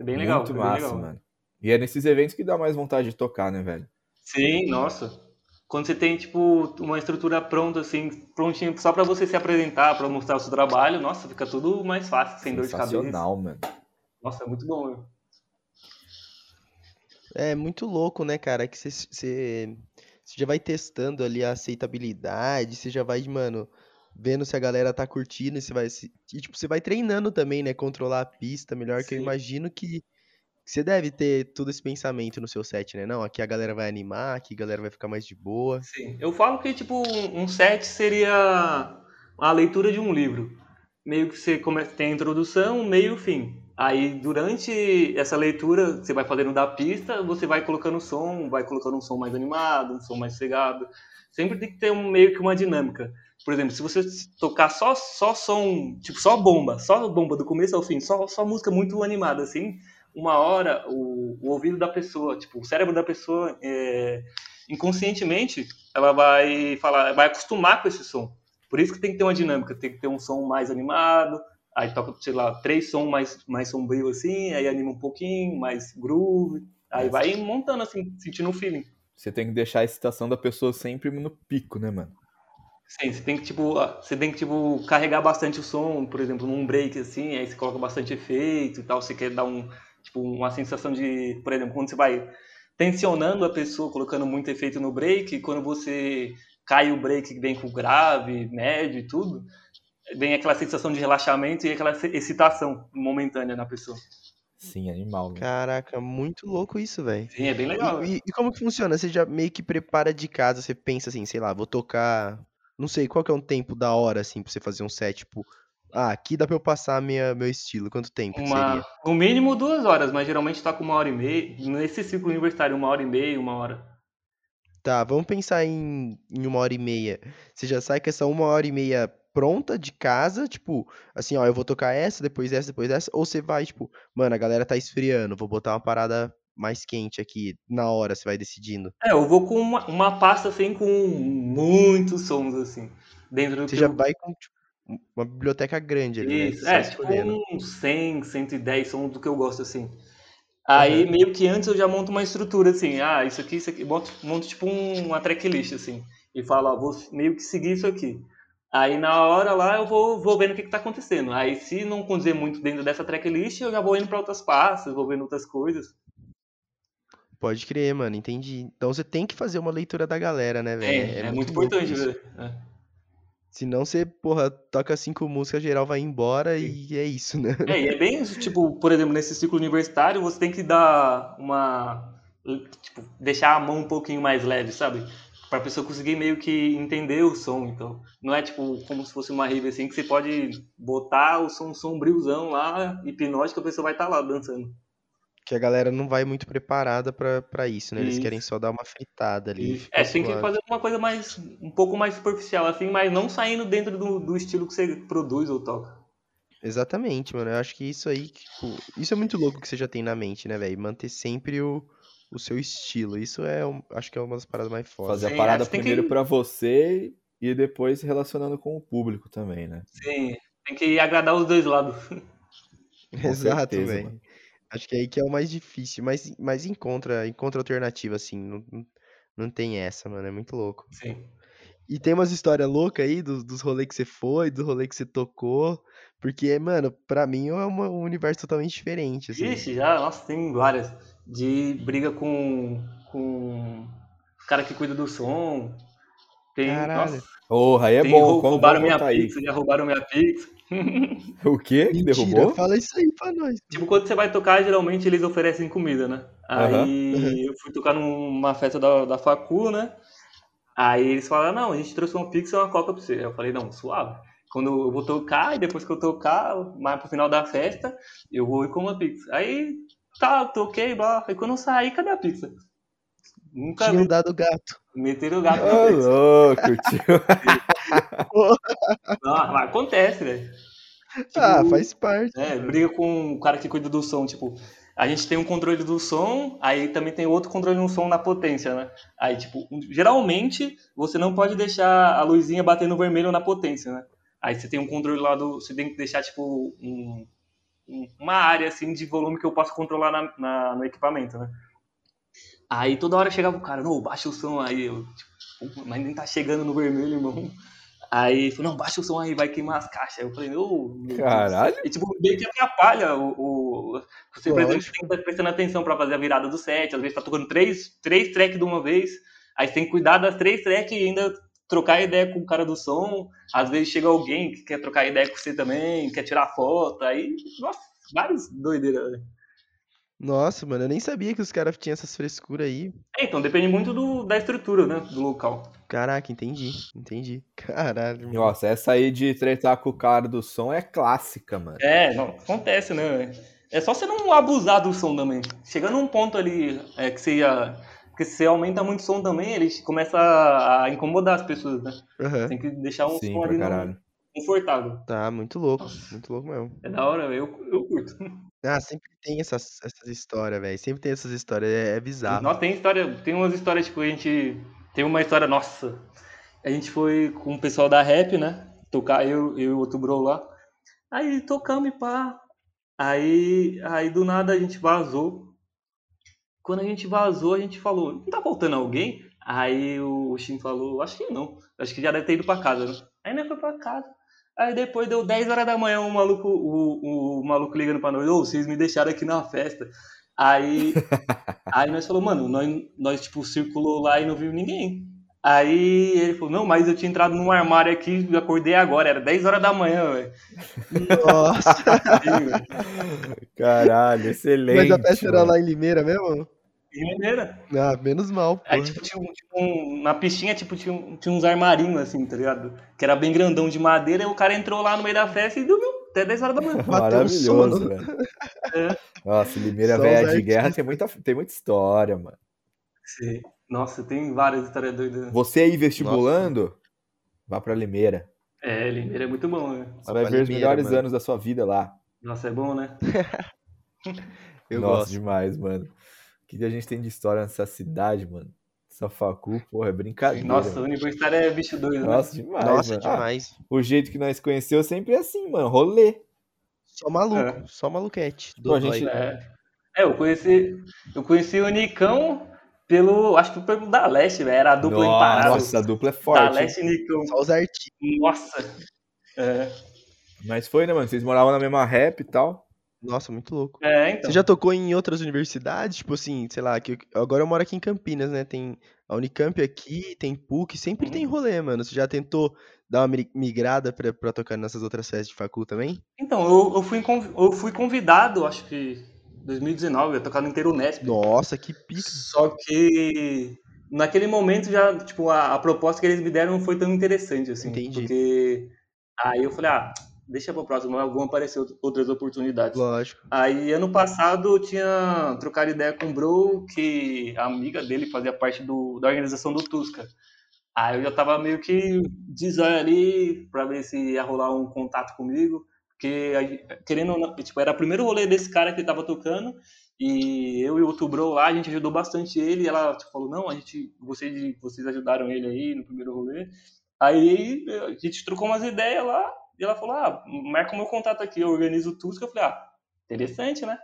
É bem legal. Muito massa, legal. mano. E é nesses eventos que dá mais vontade de tocar, né, velho? Sim, nossa. Quando você tem, tipo, uma estrutura pronta, assim, prontinha só para você se apresentar, para mostrar o seu trabalho, nossa, fica tudo mais fácil, sem dor de cabeça. Sensacional, mano. Nossa, é muito bom, meu. É muito louco, né, cara, que você você já vai testando ali a aceitabilidade, você já vai, mano, vendo se a galera tá curtindo, e você vai. E, tipo, você vai treinando também, né? Controlar a pista melhor, Sim. que eu imagino que você deve ter todo esse pensamento no seu set, né? Não, aqui a galera vai animar, aqui a galera vai ficar mais de boa. Sim, eu falo que, tipo, um set seria a leitura de um livro. Meio que você começa, tem a introdução, meio fim. Aí, durante essa leitura, você vai fazendo da pista, você vai colocando som, vai colocando um som mais animado, um som mais cegado. Sempre tem que ter um, meio que uma dinâmica. Por exemplo, se você tocar só, só som, tipo, só bomba, só bomba do começo ao fim, só, só música muito animada, assim, uma hora o, o ouvido da pessoa, tipo, o cérebro da pessoa, é, inconscientemente, ela vai falar, vai acostumar com esse som. Por isso que tem que ter uma dinâmica, tem que ter um som mais animado, aí toca, sei lá, três sons mais, mais sombrio assim, aí anima um pouquinho, mais groove, aí vai montando assim, sentindo o feeling. Você tem que deixar a excitação da pessoa sempre no pico, né, mano? Sim, você tem que, tipo, você tem que, tipo, carregar bastante o som, por exemplo, num break, assim, aí você coloca bastante efeito e tal, você quer dar um, tipo, uma sensação de, por exemplo, quando você vai tensionando a pessoa, colocando muito efeito no break, quando você cai o break vem com grave, médio e tudo, vem aquela sensação de relaxamento e aquela excitação momentânea na pessoa. Sim, animal. Né? Caraca, muito louco isso, velho. Sim, é bem legal. E, e, e, como que funciona? Você já meio que prepara de casa, você pensa assim, sei lá, vou tocar. Não sei, qual que é um tempo da hora, assim, pra você fazer um set, tipo. Ah, aqui dá pra eu passar minha, meu estilo. Quanto tempo uma, seria? No mínimo duas horas, mas geralmente tá com uma hora e meia. Nesse ciclo universitário, uma hora e meia, uma hora. Tá, vamos pensar em, em uma hora e meia. Você já sai com essa uma hora e meia pronta de casa, tipo, assim, ó, eu vou tocar essa, depois essa, depois essa, ou você vai, tipo, mano, a galera tá esfriando, vou botar uma parada mais quente aqui, na hora você vai decidindo. É, eu vou com uma, uma pasta, assim, com muitos sons, assim, dentro do Você já eu... vai com, tipo, uma biblioteca grande ali, né, Isso, né? é, tipo, uns 100, 110 sons do que eu gosto, assim. Aí, uhum. meio que antes eu já monto uma estrutura, assim, ah, isso aqui, isso aqui, monto, monto tipo um, uma tracklist, assim, e falo, ó, vou meio que seguir isso aqui. Aí na hora lá eu vou, vou vendo o que está acontecendo. Aí se não condizer muito dentro dessa tracklist, eu já vou indo para outras pastas, vou vendo outras coisas. Pode crer, mano, entendi. Então você tem que fazer uma leitura da galera, né, velho? É, é, é, muito, muito importante, velho. É. Senão você, porra, toca cinco músicas, geral vai embora Sim. e é isso, né? É, e é bem isso, tipo, por exemplo, nesse ciclo universitário, você tem que dar uma. Tipo, deixar a mão um pouquinho mais leve, sabe? para a pessoa conseguir meio que entender o som. Então, não é tipo como se fosse uma rave assim que você pode botar o som sombriozão lá, hipnótico, a pessoa vai estar tá lá dançando. Que a galera não vai muito preparada para isso, né? Eles isso. querem só dar uma fritada ali. É, tem que fazer uma coisa mais um pouco mais superficial assim, mas não saindo dentro do, do estilo que você produz ou toca. Exatamente, mano. Eu acho que isso aí, tipo, isso é muito louco que você já tem na mente, né, velho? Manter sempre o o seu estilo. Isso é, um, acho que é uma das paradas mais fortes. Fazer a parada primeiro que... para você e depois relacionando com o público também, né? Sim, tem que agradar os dois lados. Exato, velho. Acho que é aí que é o mais difícil, mas, mas encontra, encontra alternativa, assim, não, não tem essa, mano, é muito louco. Sim. E tem umas histórias loucas aí dos, dos rolês que você foi, do rolê que você tocou, porque, mano, pra mim é uma, um universo totalmente diferente, assim. Ixi, já, nossa, tem várias de briga com, com o cara que cuida do som. Tem, Caralho. Nossa, Porra, aí é bom. Rou roubaram minha pizza, aí? já roubaram minha pizza. o quê? Mentira, Derrubou? Fala isso aí pra nós. Tipo, quando você vai tocar, geralmente eles oferecem comida, né? Aí uhum. eu fui tocar numa festa da, da Facu, né? Aí eles falaram, não, a gente trouxe uma pizza e uma coca pra você. Eu falei, não, suave. Quando eu vou tocar, e depois que eu tocar, mais pro final da festa, eu vou ir com uma pizza. Aí Tá, toquei, blá. E quando eu saí, cadê a pizza? Nunca Tinham vi. dado gato. Meteram o gato Ô, louco, tio. Não, mas acontece, velho. Tipo, ah, faz parte. É, briga com o cara que cuida do som, tipo, a gente tem um controle do som, aí também tem outro controle no som na potência, né? Aí, tipo, geralmente você não pode deixar a luzinha bater no vermelho na potência, né? Aí você tem um controle lá do. Você tem que deixar, tipo, um, uma área assim de volume que eu posso controlar na, na, no equipamento, né? Aí toda hora chegava o cara, não, baixa o som aí, eu, tipo, mas nem tá chegando no vermelho, irmão. Aí falou, não, baixa o som aí, vai queimar as caixas. Eu falei, ô, oh, Caralho. E tipo, meio que atrapalha o. o você, por exemplo, tem que estar prestando atenção pra fazer a virada do set, às vezes tá tocando três, três tracks de uma vez. Aí você tem que cuidar das três tracks e ainda trocar ideia com o cara do som. Às vezes chega alguém que quer trocar ideia com você também, quer tirar foto. Aí, nossa, vários doideiras. Né? Nossa, mano, eu nem sabia que os caras tinham essas frescuras aí. É, então depende muito do, da estrutura, né? Do local. Caraca, entendi, entendi. Caralho. Mano. Nossa, essa aí de tretar com o cara do som é clássica, mano. É, não, acontece, né? É só você não abusar do som também. Chega num ponto ali é, que você ia. Porque se você aumenta muito o som também, ele começa a incomodar as pessoas, né? Uhum. Tem que deixar um Sim, som ali confortável. Tá, muito louco, muito louco mesmo. É da hora, eu, eu curto. Ah, sempre tem essas, essas histórias, velho. Sempre tem essas histórias, é, é bizarro. Nossa, tem história, tem umas histórias, tipo, a gente. Tem uma história, nossa. A gente foi com o pessoal da rap, né? Tocar, eu, eu e o outro bro lá. Aí tocamos e pá. Aí, aí do nada a gente vazou. Quando a gente vazou, a gente falou, não tá faltando alguém? Aí o Shin falou, acho que não. Acho que já deve ter ido pra casa, né? Aí nós foi pra casa. Aí depois deu 10 horas da manhã, o maluco, o, o maluco ligando pra nós, ô, vocês me deixaram aqui na festa. Aí, aí nós falou, mano, nós, nós tipo, circulou lá e não viu ninguém. Aí ele falou, não, mas eu tinha entrado num armário aqui e acordei agora, era 10 horas da manhã, velho. Nossa. Caralho, excelente. Mas a festa era mano. lá em Limeira mesmo? Mineira. Ah, menos mal, pô. Aí, tipo, tinha, um, tinha um- na pistinha, tipo, tinha, um- tinha uns armarinhos, assim, tá ligado? Que era bem grandão de madeira, e o cara entrou lá no meio da festa e dormiu até 10 horas da manhã. Maravilhoso, velho. É. Nossa, Limeira velha de guerra tem muita, tem muita história, mano. Sim. Nossa, tem várias histórias doidas. Você aí vestibulando, vá pra Limeira. É, Limeira é muito bom, né? Você vai ver os melhores mano. anos da sua vida lá. Nossa, é bom, né? Eu Nossa, gosto. demais, mano. O que a gente tem de história nessa cidade, mano? Essa facu, porra, é brincadeira. Nossa, o mano. universitário é bicho doido, né? Nossa, demais, Nossa, mano. Ah, demais. o jeito que nós conheceu sempre é assim, mano. Rolê. Só maluco, É. só maluquete. Pô, a Dodói. gente- É. É, eu conheci, eu conheci o Nicão pelo, acho que pelo da Leste, velho. Era a dupla imparável. Nossa, a dupla é Da forte. hein? Leste e Nicão. Só os artistas. Nossa. É, Mas foi, né, mano? Vocês moravam na mesma rap e tal. Nossa, muito louco. é então. Você já tocou em outras universidades? Tipo assim, sei lá, que eu- agora eu moro aqui em Campinas, né? Tem a Unicamp aqui, tem PUC, sempre Uhum. tem rolê, mano. Você já tentou dar uma mi- migrada pra, pra tocar nessas outras festas de facul também? Então, eu, eu, fui, eu fui convidado, acho que 2019, eu ia tocar no Inteiro Nesp. Nossa, que pica. Só que naquele momento já, tipo, a, a proposta que eles me deram não foi tão interessante, assim. Entendi. Porque aí eu falei, ah, deixa pro próximo, vão aparecer out- outras oportunidades. Lógico. Aí ano passado eu tinha trocado ideia com o Bro, que a amiga dele fazia parte do, da organização do Tusca. Aí eu já tava meio que de zóio ali pra ver se ia rolar um contato comigo. Porque, querendo ou não, tipo, era o primeiro rolê desse cara que ele tava tocando. E eu e o outro Bro lá, a gente ajudou bastante ele. Ela tipo, falou: Não, a gente, de vocês ajudaram ele aí no primeiro rolê. Aí a gente trocou umas ideias lá. E ela falou: Ah, marca o meu contato aqui, eu organizo o Tusca. Eu falei: Ah, interessante, né?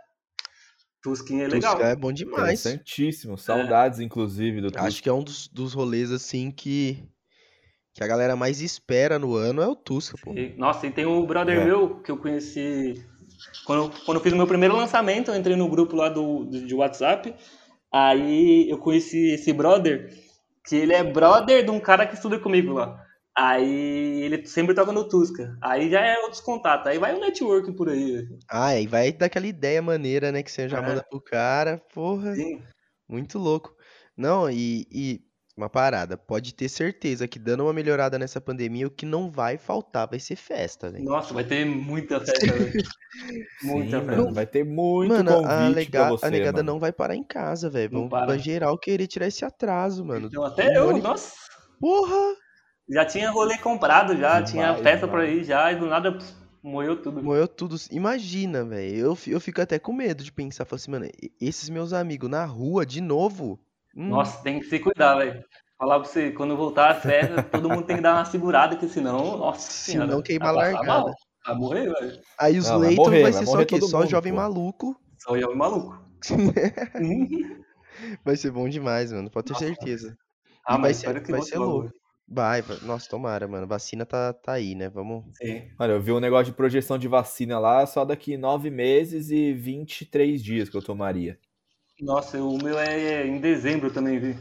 Tusquinha é legal. Tusca é bom demais. Interessantíssimo. Saudades, inclusive, do Acho que é um dos, dos rolês, assim, que, que a galera mais espera no ano é o Tusca, pô. E- Nossa, e tem um brother É. meu que eu conheci. Quando, eu- quando eu fiz o meu primeiro lançamento, eu entrei no grupo lá do, do- de WhatsApp. Aí eu conheci esse brother, que ele é brother de um cara que estuda comigo lá. Aí ele sempre toca no Tusca. Aí já é outros contatos. Aí vai o network por aí. Ah, aí vai daquela ideia maneira, né, que você já É. manda pro cara, porra. Sim. Muito louco. Não, e, e uma parada, pode ter certeza que dando uma melhorada nessa pandemia, o que não vai faltar vai ser festa, velho. Nossa, vai ter muita festa, velho. Muita Sim, festa. mano, vai ter muito Mano, a, convite lega- pra você, a negada mano. não vai parar em casa, velho. Não Vão, para. vai geral querer tirar esse atraso, mano. Então, até eu, ônibus- nossa. Porra! Já tinha rolê comprado, já Demais, tinha festa pra demais. ir já, e do nada moeu tudo. Moeu tudo. Imagina, velho. Eu, eu fico até com medo de pensar, falar assim, mano, e- esses meus amigos na rua de novo? Hum, Nossa, tem que se cuidar, velho. Falar pra você, quando voltar às festas, todo mundo tem que dar uma segurada, que senão, nossa Senão senhora, queima vai a largada. Vai morrer, velho. Aí os Não, vai leitos morrer, vai vai ser só morrer o quê? Só mundo, jovem pô. maluco. Só e maluco. Vai ser bom demais, mano. Pode ter Nossa, certeza. Ah, vai mas ser- vai ser louco. Vai. Nossa, tomara, mano. Vacina tá, tá aí, né? Vamos. Sim. Olha, eu vi um negócio de projeção de vacina lá só daqui nove meses e 23 dias que eu tomaria. Nossa, o meu é em dezembro também, vi.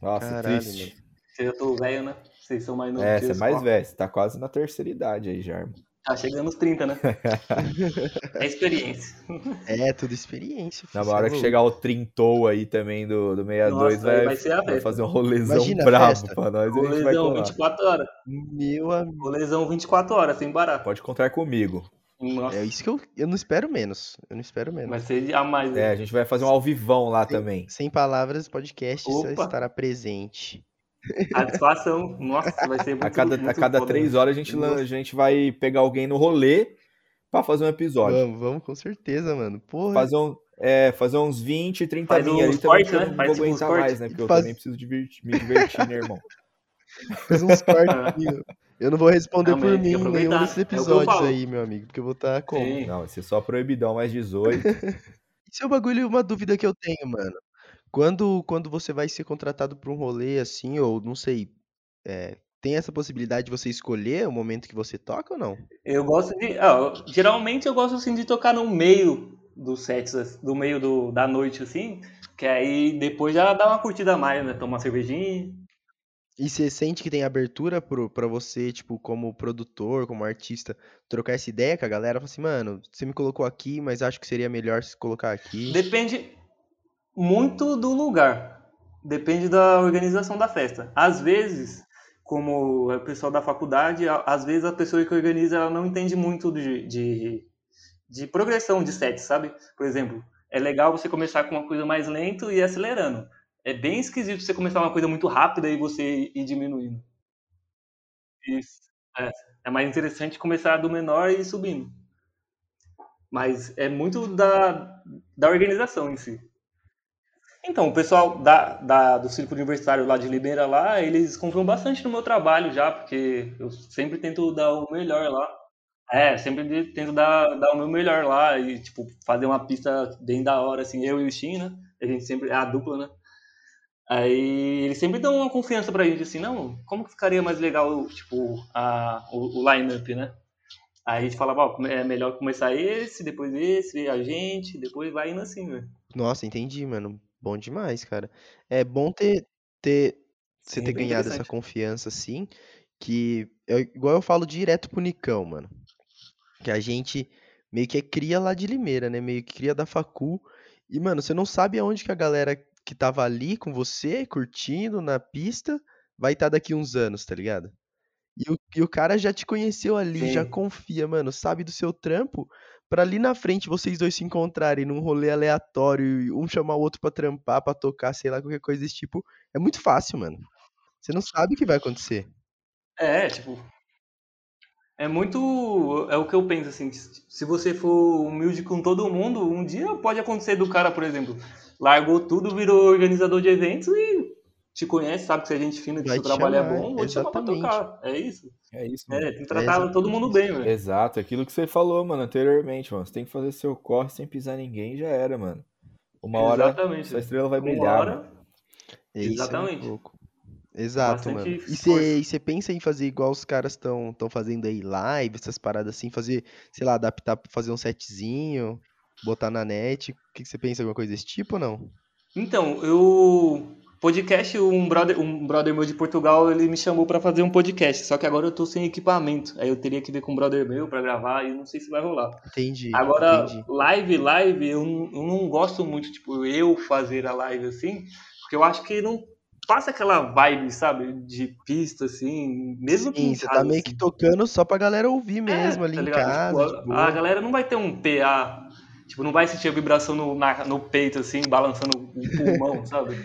Nossa, Caralho, triste. Mano. Eu tô velho, né? Vocês são mais novos. É, você é mais velho. Você tá quase na terceira idade aí, Jarmo. Tá chegando nos 30, né? é experiência. É, tudo experiência. Na hora que chegar o trintou aí também do, do 62, Nossa, vai, vai, ser a vai fazer um rolezão Imagina brabo pra nós. Rolezão 24 horas. Meu amigo. Rolezão 24 horas, sem barato. Pode contar comigo. Nossa. É isso que eu, eu não espero menos. Eu não espero menos. Vai ser a mais. Né? É, a gente vai fazer um alvivão lá sem, também. Sem palavras, podcast Opa. estará presente. Satisfação, nossa, vai ser muito A cada, muito a cada foda, três horas a gente, a gente vai pegar alguém no rolê pra fazer um episódio. Vamos, vamos, com certeza, mano. Porra. Fazer, um, é, fazer uns 20, 30 Faz linhas ali também, né? eu não vou aguentar mais, né? Porque Faz... eu também preciso divertir, me divertir, né, irmão? Faz uns cortes. eu não vou responder não, por mim nenhum desses é episódios é aí, meu amigo, porque eu vou estar tá como? Sim. Não, vai ser só proibidão mais 18. Isso é um bagulho, uma dúvida que eu tenho, mano. Quando, quando você vai ser contratado para um rolê assim, ou não sei, é, tem essa possibilidade de você escolher o momento que você toca ou não? Eu gosto de. Ah, geralmente eu gosto assim de tocar no meio dos sets, do meio do, da noite, assim, que aí depois já dá uma curtida a mais, né? Tomar uma cervejinha. E você sente que tem abertura para você, tipo, como produtor, como artista, trocar essa ideia com a galera? Fala assim, mano, você me colocou aqui, mas acho que seria melhor se colocar aqui. Depende muito do lugar. Depende da organização da festa. Às vezes, como é o pessoal da faculdade, às vezes a pessoa que organiza ela não entende muito de, de, de progressão de sets, sabe? Por exemplo, é legal você começar com uma coisa mais lento e ir acelerando. É bem esquisito você começar uma coisa muito rápida e você ir diminuindo. Isso. É, é mais interessante começar do menor e ir subindo. Mas é muito da, da organização em si. Então, o pessoal da, da, do Círculo Universitário lá de Limeira, lá, eles confiam bastante no meu trabalho já, porque eu sempre tento dar o melhor lá. É, sempre tento dar, dar o meu melhor lá e, tipo, fazer uma pista bem da hora, assim, eu e o Shin, né? A gente sempre, é a dupla, né? Aí eles sempre dão uma confiança pra gente, assim, não, como que ficaria mais legal, tipo, a, o, o line-up, né? Aí a gente falava, é melhor começar esse, depois esse, a gente, depois vai indo assim, velho. Nossa, entendi, mano. Bom demais, cara. É bom ter ter você ter ganhado essa confiança, assim, que é igual eu falo direto pro Nicão, mano. Que a gente meio que é cria lá de Limeira, né? Meio que cria da facu. E, mano, você não sabe aonde que a galera que tava ali com você, curtindo na pista, vai estar tá daqui uns anos, tá ligado? E o, e o cara já te conheceu ali, já confia, mano, sabe do seu trampo, para ali na frente vocês dois se encontrarem num rolê aleatório e um chamar o outro para trampar, para tocar, sei lá, qualquer coisa desse tipo, é muito fácil, mano. Você não sabe o que vai acontecer. É, tipo. É muito. É o que eu penso, assim. Se você for humilde com todo mundo, um dia pode acontecer do cara, por exemplo, largou tudo, virou organizador de eventos e te conhece, sabe que se a gente fina, que seu trabalho é chamar, é bom, vou te chamar pra tocar. É isso. É isso, mano. É, tem que tratar é todo mundo bem, velho. Exato, aquilo que você falou, mano, anteriormente, mano. Você tem que fazer seu corre sem pisar ninguém já era, mano. Uma hora Exatamente. essa estrela vai brilhar. Uma hora... Exatamente. É Exato, Bastante mano. E você pensa em fazer igual os caras estão fazendo aí live, essas paradas assim, fazer, sei lá, adaptar pra fazer um setzinho, botar na net. O que você pensa, alguma coisa desse tipo ou não? Então, eu Podcast, um brother, um brother meu de Portugal, ele me chamou para fazer um podcast, só que agora eu tô sem equipamento. Aí eu teria que ver com um brother meu para gravar e não sei se vai rolar. Entendi. Agora, entendi. live, live, eu não, eu não gosto muito, tipo, eu fazer a live assim, porque eu acho que não passa aquela vibe, sabe, de pista, assim, mesmo Sim, você tá meio assim. que tocando só pra galera ouvir é, mesmo é, ali tá em casa. Tipo, a, a, galera não vai ter um PA, tipo, não vai sentir a vibração no, na, no peito, assim, balançando o pulmão, sabe?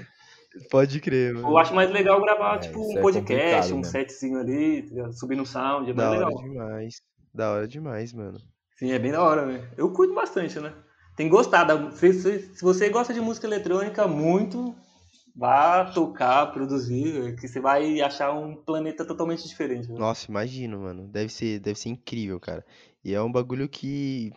Pode crer, mano. Eu acho mais legal gravar, é, tipo, um é podcast, um setzinho ali, subir no sound, é da hora legal. demais. Da hora demais, mano. Sim, é bem da hora, velho. Eu curto bastante, né? Tem gostado. Se, se, se, você gosta de música eletrônica muito, vá tocar, produzir, que você vai achar um planeta totalmente diferente. Né? Nossa, imagino, mano. Deve ser, deve ser incrível, cara. E é um bagulho que.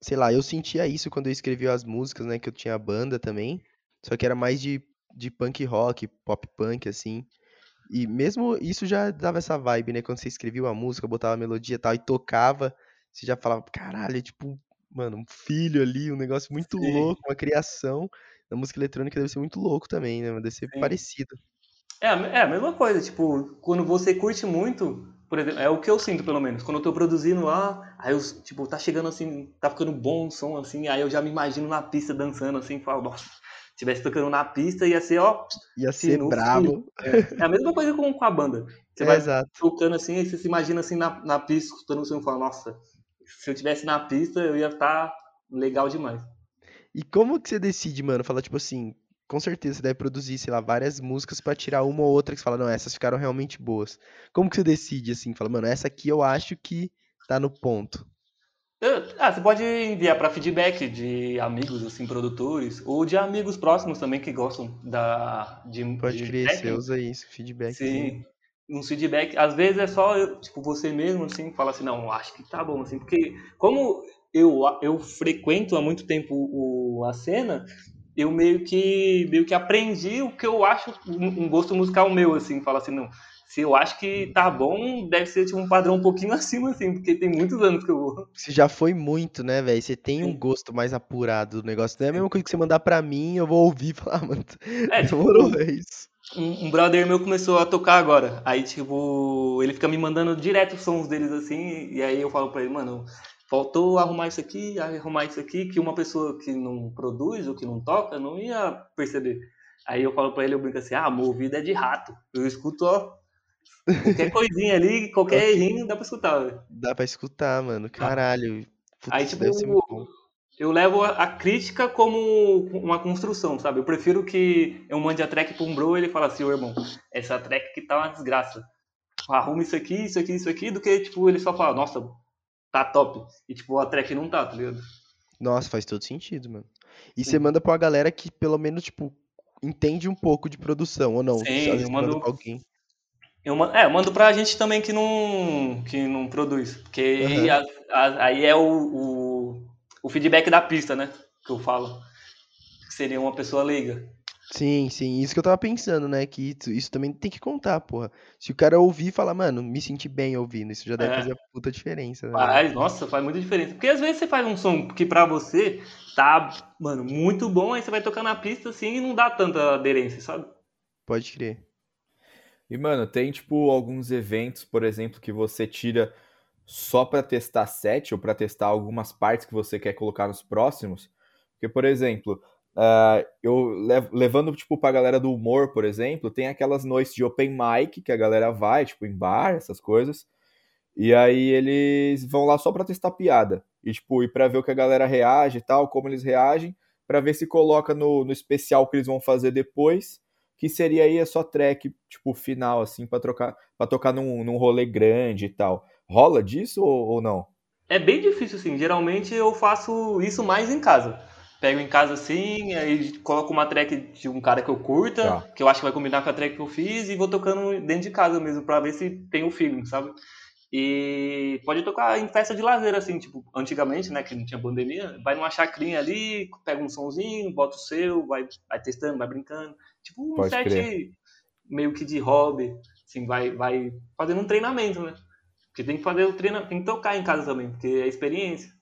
Sei lá, eu sentia isso quando eu escrevi as músicas, né? Que eu tinha banda também. Só que era mais de, de punk rock, pop punk, assim. E mesmo isso já dava essa vibe, né? Quando você escrevia uma música, botava a melodia e tal, e tocava, você já falava, caralho, é tipo, mano, um filho ali, um negócio muito Sim. louco, uma criação. na música eletrônica deve ser muito louco também, né? Deve ser Sim. parecido. É, é a mesma coisa, tipo, quando você curte muito, por exemplo, é o que eu sinto, pelo menos. Quando eu tô produzindo lá, aí eu, tipo, tá chegando assim, tá ficando bom o som, assim, aí eu já me imagino na pista dançando, assim, falo, nossa, se tivesse tocando na pista, ia ser, ó... Ia ser brabo. É, é, a mesma coisa com, com a banda. Você é, vai exato. tocando assim, aí você se imagina assim na, na pista, escutando o som e fala, nossa, se eu tivesse na pista, eu ia estar tá legal demais. E como que você decide, mano? Falar, tipo assim, com certeza você deve produzir, sei lá, várias músicas para tirar uma ou outra que você fala, não, essas ficaram realmente boas. Como que você decide, assim? Fala, mano, essa aqui eu acho que tá no ponto. Ah, você pode enviar para feedback de amigos, assim, produtores, ou de amigos próximos também que gostam da, de Pode de crer, você usa isso, feedback. Sim, um feedback, às vezes é só, tipo, você mesmo, assim, fala assim, não, acho que tá bom, assim, porque como eu, eu frequento há muito tempo o, a cena, eu meio que meio que aprendi o que eu acho um gosto musical meu, assim, fala assim, não, se eu acho que tá bom, deve ser tipo um padrão um pouquinho acima, assim, porque tem muitos anos que eu vou. Você já foi muito, né, velho? Você tem um gosto mais apurado do negócio. Não é a mesma coisa que você mandar pra mim, eu vou ouvir e falar, ah, mano, é, demorou, tipo, é isso. Um, um, brother meu começou a tocar agora. Aí, tipo, ele fica me mandando direto os sons deles assim, e aí eu falo pra ele, mano, faltou arrumar isso aqui, arrumar isso aqui, que uma pessoa que não produz ou que não toca não ia perceber. Aí eu falo pra ele, eu brinco assim, ah, meu ouvido é de rato. Eu escuto, ó, qualquer coisinha ali, qualquer errinho, dá pra escutar. Véio. Dá pra escutar, mano, caralho. Putz, Aí, tipo, eu levo a crítica como uma construção, sabe? Eu prefiro que eu mande a track pra um bro e ele fala assim, ô irmão, essa track que tá uma desgraça. Arruma isso aqui, isso aqui, isso aqui, do que, tipo, ele só fala, nossa, tá top. E, tipo, a track não tá, tá ligado? Nossa, faz todo sentido, mano. E Sim. você manda pra uma galera que, pelo menos, tipo, entende um pouco de produção, ou não? Sim, eu mando... pra alguém. Eu é, eu mando pra gente também que não, que não produz. Porque uhum. aí, a, a, aí é o, o, o, feedback da pista, né? Que eu falo. Que seria uma pessoa leiga. Sim, sim, isso que eu tava pensando, né? Que isso, isso também tem que contar, porra. Se o cara ouvir e falar, mano, me senti bem ouvindo, isso já deve é. fazer a puta diferença, né? Faz, nossa, faz muita diferença. Porque às vezes você faz um som que pra você tá, mano, muito bom, aí você vai tocar na pista assim e não dá tanta aderência, sabe? Pode crer. E, mano, tem, tipo, alguns eventos, por exemplo, que você tira só para testar set ou para testar algumas partes que você quer colocar nos próximos. Porque, por exemplo, Uh, eu levo, levando, tipo, pra galera do humor, por exemplo, tem aquelas noites de open mic que a galera vai, tipo, em bar, essas coisas. E aí eles vão lá só pra testar piada. E, tipo, e pra ver o que a galera reage e tal, como eles reagem, para ver se coloca no, no especial que eles vão fazer depois, que seria aí a sua track, tipo, final, assim, pra, trocar, pra tocar num, num rolê grande e tal. Rola disso ou, ou não? É bem difícil, assim. Geralmente eu faço isso mais em casa pego em casa assim, aí coloco uma track de um cara que eu curta, tá. que eu acho que vai combinar com a track que eu fiz, e vou tocando dentro de casa mesmo, pra ver se tem o feeling, sabe? E pode tocar em festa de lazer, assim, tipo, antigamente, né, que não tinha pandemia, vai numa chacrinha ali, pega um sonzinho, bota o seu, vai, vai testando, vai brincando. Tipo um pode set crer. meio que de hobby, assim, vai, vai fazendo um treinamento, né? Porque tem que fazer o treinamento, tem que tocar em casa também, porque é experiência.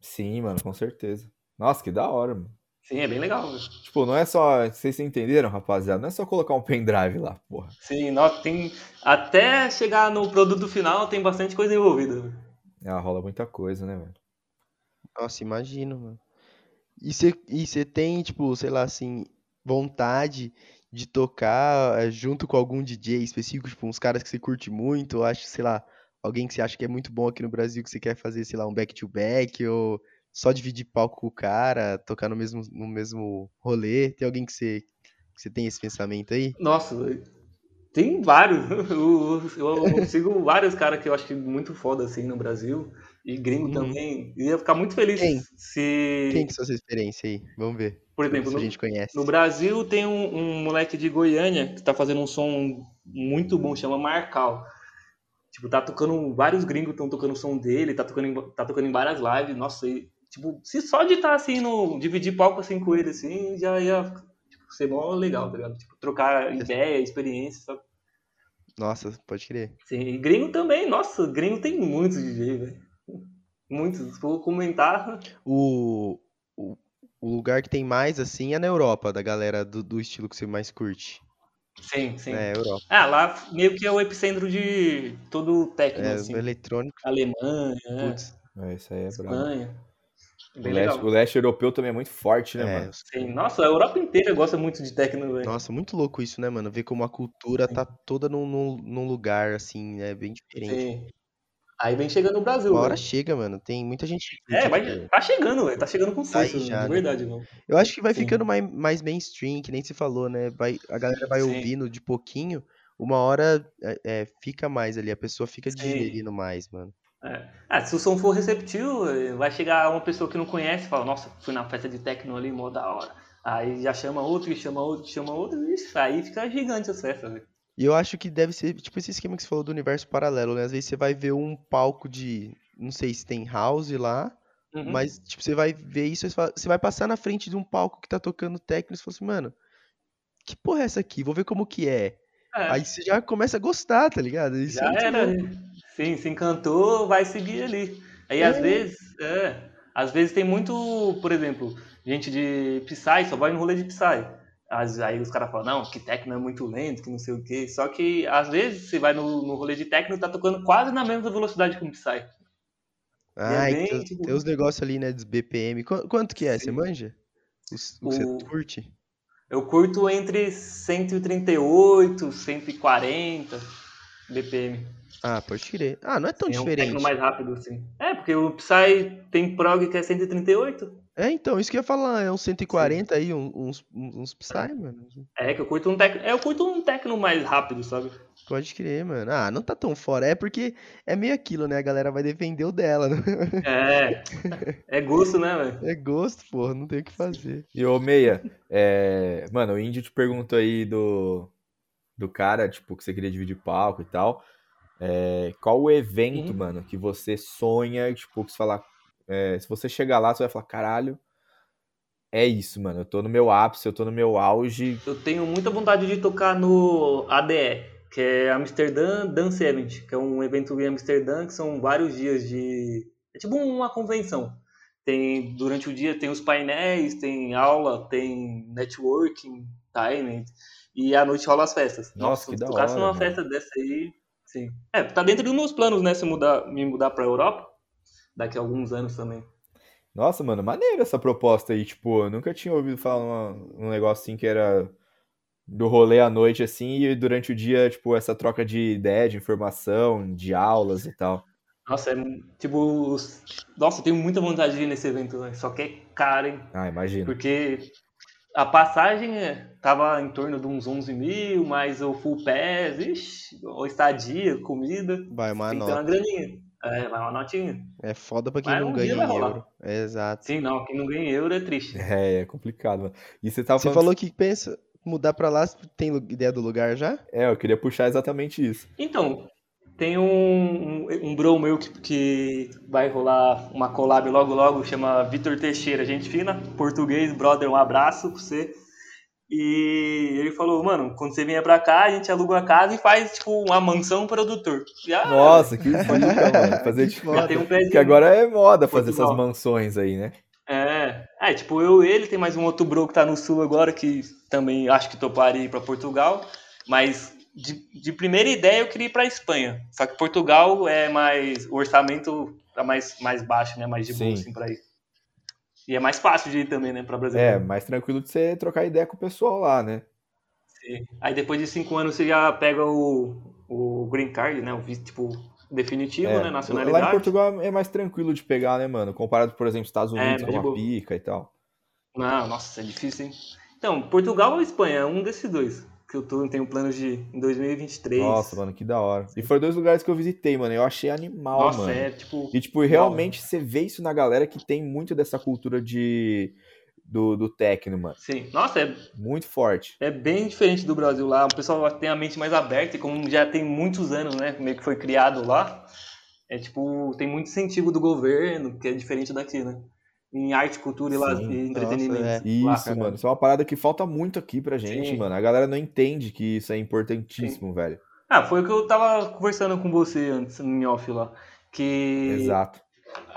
Sim, mano, com certeza. Nossa, que da hora, mano. Sim, é bem legal. Né? Tipo, não é só. Vocês entenderam, rapaziada? Não é só colocar um pendrive lá, porra. Sim, nossa, tem. Até chegar no produto final tem bastante coisa envolvida. É, rola muita coisa, né, velho? Nossa, imagino, mano. E você e tem, tipo, sei lá, assim, vontade de tocar eh, junto com algum DJ específico, tipo, uns caras que você curte muito, ou acha, sei lá, alguém que você acha que é muito bom aqui no Brasil, que você quer fazer, sei lá, um back-to-back, -back, ou só dividir palco com o cara, tocar no mesmo, no mesmo rolê? Tem alguém que você, que você tem esse pensamento aí? Nossa, tem vários. Eu, eu, eu sigo vários caras que eu acho muito foda assim no Brasil. E gringo uhum. também. Ia ficar muito feliz Quem? se. Quem que é sua experiência aí? Vamos ver. Por exemplo, no, a gente conhece. no Brasil tem um, um, moleque de Goiânia que tá fazendo um som muito bom, chama Marcal. Tipo, tá tocando. Vários gringos estão tocando o som dele, tá tocando, em, tá tocando em várias lives. Nossa, Tipo, se só de estar assim, no, dividir palco assim com ele, assim, já ia tipo, ser mó legal, tá ligado? Tipo, trocar ideia, experiência, sabe? Nossa, pode crer. Sim, e gringo também, nossa, gringo tem muitos DJ, velho. Muitos, for comentar. O, o, o lugar que tem mais, assim, é na Europa, da galera do, do estilo que você mais curte. Sim, sim. É, Europa. Ah, lá meio que é o epicentro de todo o técnico, É, assim. eletrônico. Alemanha, é, Putz, É, isso aí é. Espanha. O leste, o leste europeu também é muito forte, né, é, mano? Sim, nossa, a Europa inteira gosta muito de techno, velho. Nossa, muito louco isso, né, mano? Ver como a cultura tá toda num, num, num lugar, assim, né? Bem diferente. Sim. Aí vem chegando no Brasil, Uma hora velho. chega, mano. Tem muita gente É, vai, aqui. tá chegando, velho. Tá chegando com Tá força, já, de né? verdade, não. Eu acho que vai Sim. ficando mais, mais mainstream, que nem se falou, né? Vai, a galera vai Sim. ouvindo de pouquinho, uma hora é, é, fica mais ali, a pessoa fica Sim. digerindo mais, mano. É. Ah, se o som for receptivo, eh, vai chegar uma pessoa que não conhece e fala, nossa, fui na festa de techno ali, mó da hora. Aí já chama outro, chama outro, chama outro, e isso, aí fica gigante as festas, velho. E eu acho que deve ser, tipo, esse esquema que você falou do universo paralelo, né? Às vezes você vai ver um palco de, não sei se tem house lá, Uhum. mas, tipo, você vai ver isso, você vai passar na frente de um palco que tá tocando techno e você fala assim, mano, que porra é essa aqui? Vou ver como que é. É, Aí você já começa a gostar, tá ligado? Isso é já muito era. Sim, se encantou, vai seguir ali. Aí É. às vezes, é, às vezes tem muito, por exemplo, gente de Psy, só vai no rolê de Psy. Às- Aí os caras falam, não, que techno é muito lento, que não sei o quê. Só que às vezes você vai no, no rolê de techno e tá tocando quase na mesma velocidade que um Psy. Ah, bem, tem, tipo- tem os negócios ali, né, dos BPM. Qu- Quanto que é? Você Sim. manja? Os- O O- você curte? Eu curto entre 138, 140 BPM. Ah, pode crer. Ah, não é tão É um diferente. mais rápido, assim. É, porque o Psy tem prog que é 138. É, então, isso que eu ia falar, é uns 140 aí, um- uns, uns, uns Psy, mano. É, que eu curto um techno. É, eu curto um techno mais rápido, sabe? Pode crer, mano. Ah, não tá tão fora. É porque é meio aquilo, né? A galera vai defender o dela, né? É. É gosto, né, velho? É gosto, porra, não tem o que fazer. E ô Meia, é, mano, o Índio te perguntou aí do, do cara, tipo, que você queria dividir palco e tal. É, qual o evento, Uhum. mano, que você sonha, tipo, que você falar. É, se você chegar lá, você vai falar, caralho, é isso, mano. Eu tô no meu ápice, eu tô no meu auge. Eu tenho muita vontade de tocar no ADE, que é Amsterdã Dance Event, que é um evento em Amsterdã que são vários dias de. É tipo uma convenção. Tem, durante o dia tem os painéis, tem aula, tem networking, timing, e à noite rola as festas. Nossa, que se da tocasse hora, numa mano. festa dessa aí, sim. É, tá dentro dos meus planos, né, se mudar, me mudar pra Europa, daqui a alguns anos também. Nossa, mano, maneiro essa proposta aí. Tipo, eu nunca tinha ouvido falar numa- num negócio assim que era do rolê à noite, assim, e durante o dia, tipo, essa troca de ideia, de informação, de aulas e tal. Nossa, é tipo. os- Nossa, eu tenho muita vontade de ir nesse evento, né? só que é caro, hein? Ah, imagino. Porque a passagem é, tava em torno de uns 11 mil, mais o full pass, ixi, o estadia, comida. Vai uma tem que ter uma graninha. É, vai uma notinha. É foda pra quem Mas não um ganha em euro. É, exato. Sim, não, quem não ganha euro é triste. É, é complicado, mano. E você tava Você falando. falou que pensa mudar pra lá, tem ideia do lugar já? É, eu queria puxar exatamente isso. Então, tem um, um, um bro meu que, que vai rolar uma collab logo logo, chama Vitor Teixeira, gente fina, português, brother, um abraço pra você. E ele falou, mano, quando você vier pra cá, a gente aluga uma casa e faz, tipo, uma mansão produtor. E, ah, Nossa, que zica, mano. Fazer tipo. já tem um. Que agora é moda fazer essas mansões aí, né? É, é, tipo, eu ele, tem mais um outro bro que tá no sul agora, que também acho que toparia ir pra Portugal, mas de, de primeira ideia eu queria ir pra Espanha, só que Portugal é mais, o orçamento tá mais, mais baixo, né, mais de boa, Sim. assim, pra ir. E é mais fácil de ir também, né, pra É, brasileiro. mais tranquilo de você trocar ideia com o pessoal lá, né? Aí depois de cinco anos você já pega o, o green card, né, o visto, tipo, definitivo, É, né, Lá em nacionalidade. Portugal é mais tranquilo de pegar, né, mano? Comparado, por exemplo, Estados É, Unidos, é uma boa. pica e tal. Não, nossa, é difícil, hein. Então, Portugal ou Espanha, é um desses dois, que eu tô, tenho planos de ir em 2023. Nossa, mano, que da hora. E foram dois lugares que eu visitei, mano. Eu achei animal, Nossa, mano. é tipo. E, tipo, realmente você vê isso na galera que tem muito dessa cultura de do, do techno, mano. Sim. Nossa, é, Muito forte. é bem diferente do Brasil lá. O pessoal tem a mente mais aberta e como já tem muitos anos, né? Meio que foi criado lá. É tipo, tem muito incentivo do governo, que é diferente daqui, né? Em arte, cultura e, Sim. e entretenimento. Nossa, é. Isso, mano. Isso é uma parada que falta muito aqui pra gente, Sim. mano. A galera não entende que isso é importantíssimo, velho. Ah, foi o que eu tava conversando com você antes, em off lá. Que Exato.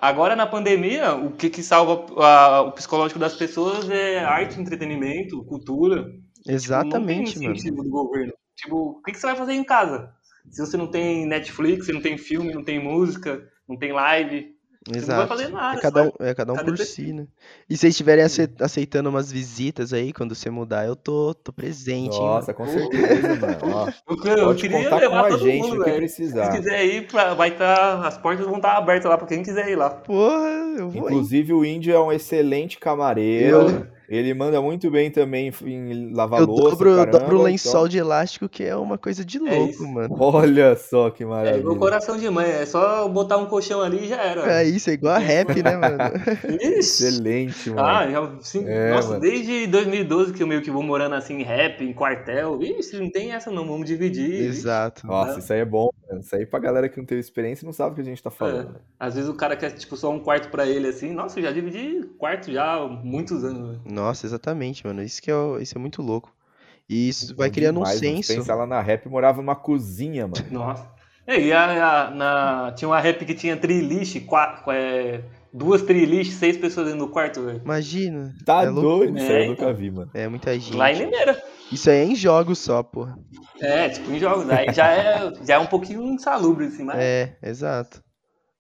Agora na pandemia, o que, que salva a, o psicológico das pessoas é arte, entretenimento, cultura. Exatamente, tipo, não tem mano. do governo. Tipo, o que, que você vai fazer em casa? Se você não tem Netflix, não tem filme, não tem música, não tem live, você não vai Exato. fazer nada. É cada um, é cada um Cada por pessoa. si, né? E se vocês estiverem ace- aceitando umas visitas aí, quando você mudar, eu tô, tô presente, hein? Nossa, com certeza, mano. Ó, Eu, eu queria contar com levar a todo gente mundo, que precisar. Se quiser ir, pra, vai estar. as portas vão estar abertas lá pra quem quiser ir lá. Porra, eu vou, hein? Inclusive, o índio é um excelente camareiro. Eu- Ele manda muito bem também em lavar Eu louça, dobro, eu caramba, dobro o lençol então- de elástico, que é uma coisa de É louco, isso. mano. Olha só que É maravilha. igual coração de mãe, é só botar um colchão ali e já era. É isso, é igual a rap, né, mano? Excelente, mano. Ah, já, sim, É, nossa, mano. desde 2012 que eu meio que vou morando assim em rap, em quartel. Ixi, não tem essa não, vamos dividir. Exato. Nossa, né? isso aí é bom, mano. Isso aí pra galera que não teve experiência não sabe o que a gente tá falando. É. Às vezes o cara quer tipo só um quarto pra ele assim. Nossa, eu já dividi quarto já há muitos anos. velho. Nossa, exatamente, mano. Isso que é, isso é muito louco. E isso vai criando um demais, mano. senso. Pensa lá na rap, morava numa cozinha, mano. Nossa. E a, a- na, tinha uma rap que tinha triliche, quatro, é, duas triliche, seis pessoas dentro do quarto, velho. Imagina. Tá é louco. doido, isso aí É, eu nunca então. vi, mano. É muita gente. Lá em Limeira. Isso aí é em jogos só, porra. É, tipo em jogos. Aí já é, já é um pouquinho insalubre, assim, mas, É, exato.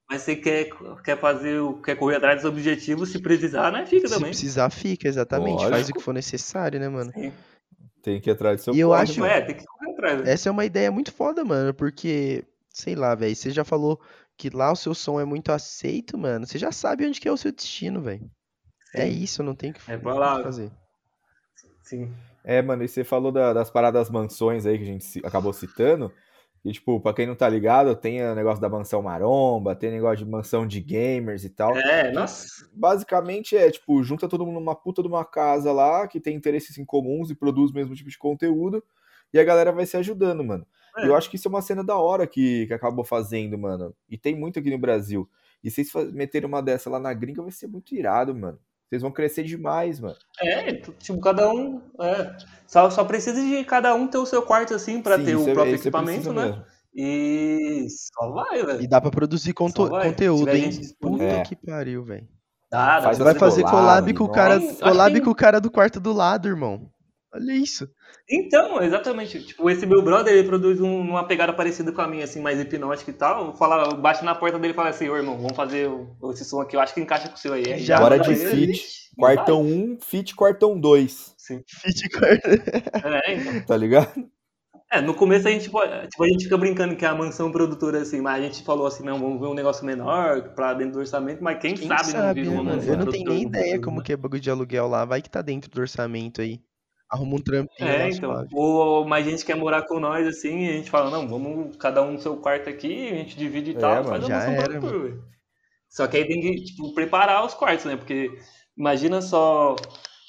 Mas você quer, quer fazer, o- quer correr atrás dos objetivos, se precisar, né? Fica Se também. precisar, fica, exatamente. Faz o Lógico. que for necessário, né, mano? Sim. Tem que ir atrás do seu E eu acho- mano. É, tem que correr atrás. né? Essa é uma ideia muito foda, mano, porque, sei lá, velho, você já falou que lá o seu som é muito aceito, mano. Você já sabe onde que é o seu destino, velho. É isso, não tem o que É lá. fazer. Sim. É, mano, e você falou da- das paradas mansões aí que a gente acabou citando. E, tipo, pra quem não tá ligado, tem o negócio da mansão maromba, tem negócio de mansão de gamers e tal. É, nossa. Basicamente é, tipo, junta todo mundo numa puta de uma casa lá, que tem interesses em comuns e produz o mesmo tipo de conteúdo, e a galera vai se ajudando, mano. E eu É. acho que isso é uma cena da hora que, que acabou fazendo, mano. E tem muito aqui no Brasil. E vocês fa- meterem uma dessa lá na gringa vai ser muito irado, mano. Vocês vão crescer demais, mano. É, tipo, cada um. É, só, só precisa de cada um ter o seu quarto assim pra Sim, ter o é- próprio é equipamento, né? mesmo. E só vai, E velho. dá pra produzir conto- conteúdo, hein? Puta É. que pariu, velho. Dá, dá Faz Você vai fazer collab, collab com o cara, collab que- com o cara do quarto do lado, irmão. Olha isso. Então, exatamente. Tipo, esse meu brother, ele produz um- uma pegada parecida com a minha, assim, mais hipnótica e tal. Eu baixo na porta dele e falo assim, ô irmão, vamos fazer o- esse som aqui, eu acho que encaixa com o seu aí. Aí Já Bora manda de fit. Quartão 1, fit quartão 2. Sim. Fit quarto. É, então. Tá ligado? É, no começo a gente, tipo, tipo, a gente fica brincando que é a mansão produtora, assim, mas a gente falou assim, não, vamos ver um negócio menor pra dentro do orçamento, mas quem, Quem sabe, não sabe, vira né, uma mano? mansão Eu não tenho nem ideia como né? que é bagulho de aluguel lá. Vai que tá dentro do orçamento aí. Arruma um trampinho É, então. Ou mais gente quer morar com nós, assim, e a gente fala, não, vamos cada um no seu quarto aqui, a gente divide e É, tal, mano, faz a já era. Só que aí tem que, tipo, preparar os quartos, né? Porque imagina só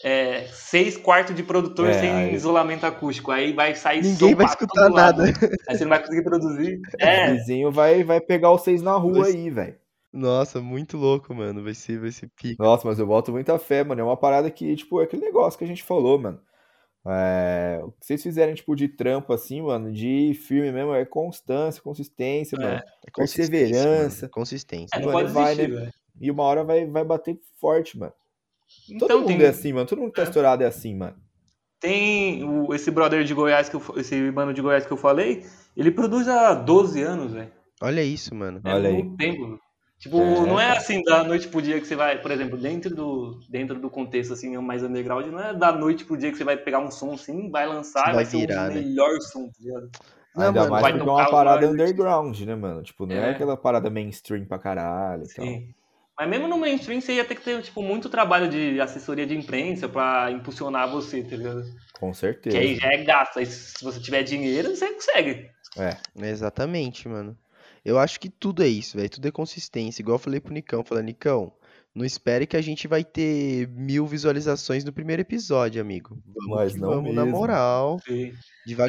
é, seis quartos de produtor É, sem aí- isolamento acústico. Aí vai sair Ninguém vai escutar nada. Aí você não vai conseguir produzir. O É, vizinho vai, vai pegar vocês na rua Mas- aí, velho. Nossa, muito louco, mano. Vai ser, vai ser pica. Nossa, mas eu boto muita fé, mano. É uma parada que, tipo, é aquele negócio que a gente falou, mano. É, o que vocês fizerem, tipo, de trampo, assim, mano, de firme mesmo, é constância, consistência, É. mano. É consistência, Perseverança. mano. Consistência. é, Mano, pode vai, desistir, né? E uma hora vai, vai bater forte, mano. Todo Então mundo tem, é assim, mano. Todo mundo que tá É. estourado é assim, mano. tem o- esse brother de Goiás, que eu, esse mano de Goiás que eu falei, ele produz há 12 anos, velho. Olha isso, mano. É Olha aí. tempo. Tipo, É, não é assim da noite pro dia que você vai, por exemplo, dentro do, dentro do contexto assim, mais underground, não é da noite pro dia que você vai pegar um som assim, vai lançar, Vai vai, ser virar, o né? melhor som, tá ligado? Não, Ainda mano, mais vai porque é uma parada underground, né, mano? Tipo, não é, É. aquela parada mainstream pra caralho e tal. Sim. Mas mesmo no mainstream você ia ter que ter, tipo, muito trabalho de assessoria de imprensa pra impulsionar você, tá ligado? Com Que certeza. aí já é gasto. Aí se você tiver dinheiro, você consegue. É. Exatamente, mano. Eu acho que tudo é isso, velho. Tudo é consistência. Igual eu falei pro Nicão. Falei, Nicão, não espere que a gente vai ter mil visualizações no primeiro episódio, amigo. Vamos Mas não vamos na mesmo. moral, Sim.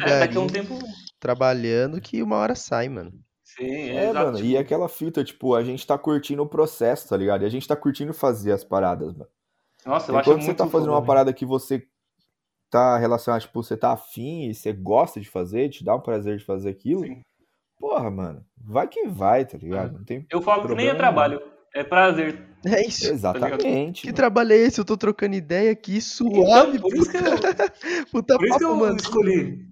É, daqui a devagarinho, um tempo. trabalhando, que uma hora sai, mano. Sim, é, É, mano, e aquela fita, tipo, a gente tá curtindo o processo, tá ligado? E a gente tá curtindo fazer as paradas, mano. Nossa, eu E acho quando você muito tá fazendo uma velho. parada que você tá relacionado, tipo, você tá afim e você gosta de fazer, te dá um prazer de fazer aquilo, Sim. Porra, mano, vai que vai, tá ligado? Não tem Eu falo que nem é trabalho. é prazer. É isso. Exatamente. Tá que trabalho é esse? Eu tô trocando ideia aqui, suave. Então, por isso que eu, Puta por isso que eu mano. escolhi.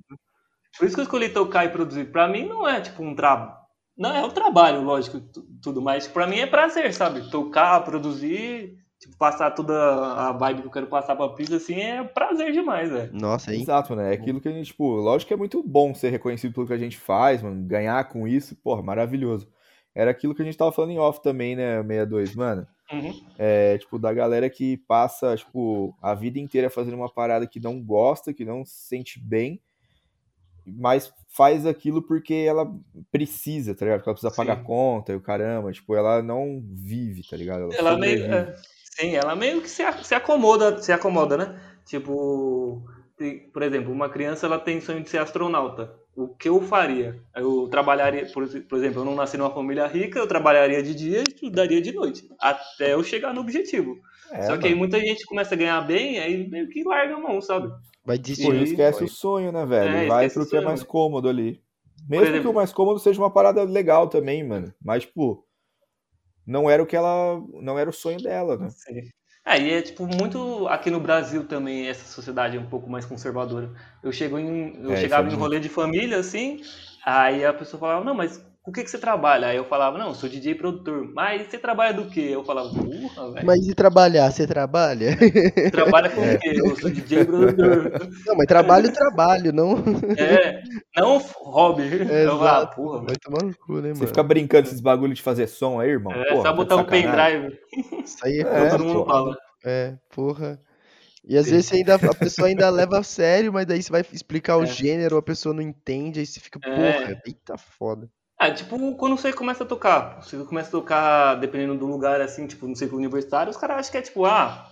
Por isso que eu escolhi tocar e produzir. Pra mim não é tipo um trabalho. Não, é um trabalho, lógico, tudo mais. Pra mim é prazer, sabe? Tocar, produzir, tipo, passar toda a vibe que eu quero passar pra pista, assim, é prazer demais, velho. Nossa, hein? Exato, né? É aquilo que a gente, tipo, lógico que é muito bom ser reconhecido pelo que a gente faz, mano. Ganhar com isso, porra, maravilhoso. Era aquilo que a gente tava falando em off também, né, 62, mano. Uhum. É, tipo, da galera que passa, tipo, a vida inteira fazendo uma parada que não gosta, que não se sente bem, mas faz aquilo porque ela precisa, tá ligado? Porque ela precisa Sim. pagar conta e o caramba, tipo, ela não vive, tá ligado? Ela, Ela meio, é, sim, ela meio que se, se acomoda, se acomoda, né? Tipo, por exemplo, uma criança ela tem sonho de ser astronauta. O que eu faria? Eu trabalharia, por, por exemplo, eu não nasci numa família rica, eu trabalharia de dia e estudaria de noite, até eu chegar no objetivo. É, Só que aí muita gente começa a ganhar bem, aí meio que larga a mão, sabe? Vai desistir. e esquece o sonho, né, velho? É, Vai pro que é mais né? cômodo ali. Mesmo que exemplo- o mais cômodo seja uma parada legal também, mano. Mas, tipo, não era o que ela. Não era o sonho dela, né? Sim. É, e é tipo muito aqui no Brasil também essa sociedade é um pouco mais conservadora. Eu chego em, eu É, chegava em rolê de família assim, aí a pessoa falava: "Não, mas com o que que você trabalha?" Aí eu falava: "Não, eu sou DJ produtor". "Mas você trabalha do quê?" Eu falava: "Porra, velho. Mas e trabalhar? Você trabalha? Trabalha com É. o quê? Eu sou DJ produtor". Não, mas trabalho, trabalho, não. É, não hobby. Eu falava: Exato. "Porra, Vai tomar no cu, né, Você mano? fica brincando com esses bagulho de fazer som aí, irmão. É, Porra, só tá botar um de sacanagem. pendrive". Isso aí é, É, Todo mundo fala. É, porra. E às vezes você ainda, a pessoa ainda leva a sério, mas daí você vai explicar o É. gênero, a pessoa não entende, aí você fica, É. porra, eita foda. Ah, tipo, quando você começa a tocar, você começa a tocar, dependendo do lugar, assim, tipo, no círculo universitário, os caras acham que é tipo, ah,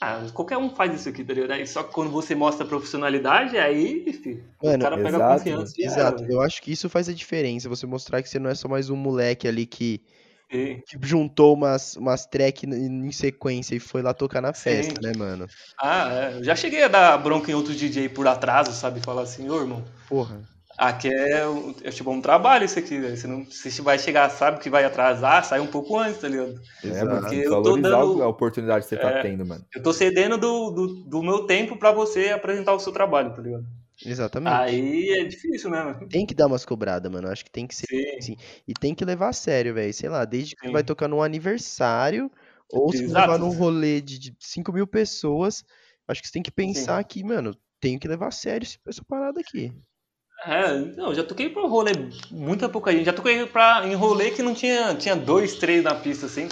ah, qualquer um faz isso aqui, tá ligado? Aí, só que quando você mostra profissionalidade, aí, o Mano, cara pega exato, confiança era, Exato, velho. eu acho que isso faz a diferença, você mostrar que você não é só mais um moleque ali que, Sim. que juntou umas, umas track em sequência e foi lá tocar na Sim. festa, né, mano? Ah, é. Já cheguei a dar bronca em outros DJ por atraso, sabe? Falar assim, ô irmão, Porra. Aqui é, um- é tipo um trabalho isso aqui, velho. Você, não, você vai chegar, sabe que vai atrasar, sai um pouco antes, tá ligado? É, Porque eu tô dando- a oportunidade que você tá É. tendo, mano. Eu tô cedendo do, do, do meu tempo pra você apresentar o seu trabalho, tá ligado? Exatamente. Aí é difícil, né, mano? Tem que dar umas cobradas, mano. Acho que tem que ser. Sim. Sim. E tem que levar a sério, velho. Sei lá, desde que você Sim. vai tocar num aniversário ou se levar num rolê de, de 5 mil pessoas, acho que você tem que pensar que, mano, tenho que levar a sério essa parada aqui. É, não, eu já toquei pra rolê, muita pouca gente. Já toquei pra, em rolê que não tinha, tinha dois, três na pista, assim.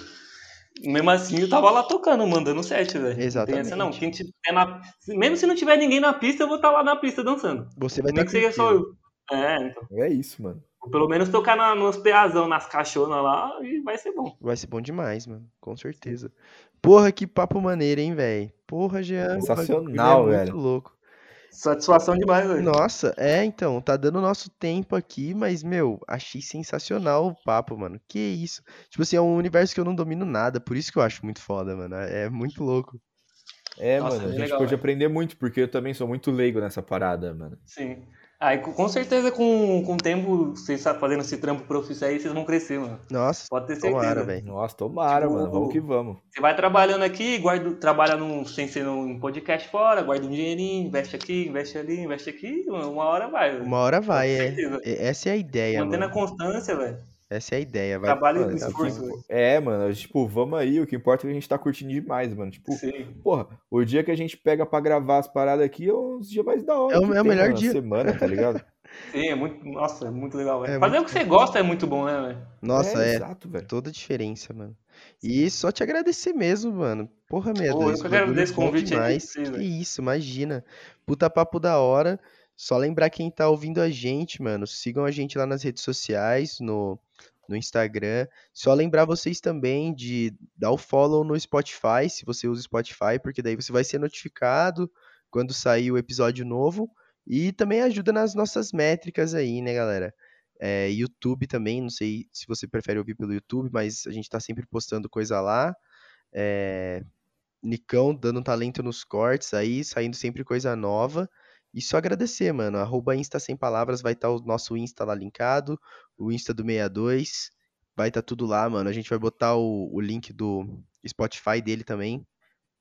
Mesmo assim, eu tava lá tocando, mandando set, velho. Essa não. Exatamente. Quem tiver na, mesmo se não tiver ninguém na pista, eu vou estar lá na pista dançando. Você vai Nem estar que seja só eu. É, então. É isso, mano. Vou pelo menos tocar na, nos peazão, nas caixonas lá, e vai ser bom. Vai ser bom demais, mano. Com certeza. Porra, que papo maneiro, hein, velho? Porra, Jean. Sensacional, é velho. muito louco. Satisfação demais, velho. Nossa, é, então, tá dando nosso tempo aqui, mas, meu, achei sensacional o papo, mano. Que isso? Tipo assim, é um universo que eu não domino nada, por isso que eu acho muito foda, mano. É muito louco. É, Nossa, mano, a bem gente legal, pode velho. aprender muito, porque eu também sou muito leigo nessa parada, mano. Sim. Aí, com certeza, com, com o tempo, vocês tá fazendo esse trampo profissional aí, vocês vão crescer, mano. Nossa, Pode ter certeza. tomara, velho. Nossa, tomara, Tipo, mano. Vamos que vamos. Você vai trabalhando aqui, guarda, trabalha num, sem ser num podcast fora, guarda um dinheirinho, investe aqui, investe ali, investe aqui, uma hora vai. Uma hora vai, Com é. certeza. É- Essa é a ideia, Mantendo a mano. constância, velho. Essa é a ideia, vai. Trabalho Mano, esforço, velho. É, mano, tipo, vamos aí, o que importa é que a gente tá curtindo demais, mano. Tipo, Sim. porra, o dia que a gente pega pra gravar as paradas aqui é os dias mais da hora. É o- é o tem melhor na dia. semana, tá ligado? Sim, é muito. Nossa, é muito legal, velho. É Fazer muito o que você gosta é muito bom, né, velho? Nossa, é. Exato, velho. Toda a diferença, mano. E só te agradecer mesmo, mano. Porra, merda. Pô, eu que agradeço o convite aí demais. Que isso, imagina. Puta papo da hora. Só lembrar quem tá ouvindo a gente, mano. Sigam a gente lá nas redes sociais, no, no Instagram. Só lembrar vocês também de dar o follow no Spotify, se você usa Spotify, porque daí você vai ser notificado quando sair o episódio novo. E também ajuda nas nossas métricas aí, né, galera? É, YouTube também, não sei se você prefere ouvir pelo YouTube, mas a gente tá sempre postando coisa lá. É, Nicão dando talento nos cortes aí, saindo sempre coisa nova. E só agradecer, mano. Arroba Insta Sem Palavras vai estar o nosso Insta lá linkado, o Insta do 62. vai estar tá tudo lá, mano. A gente vai botar o, o link do Spotify dele também,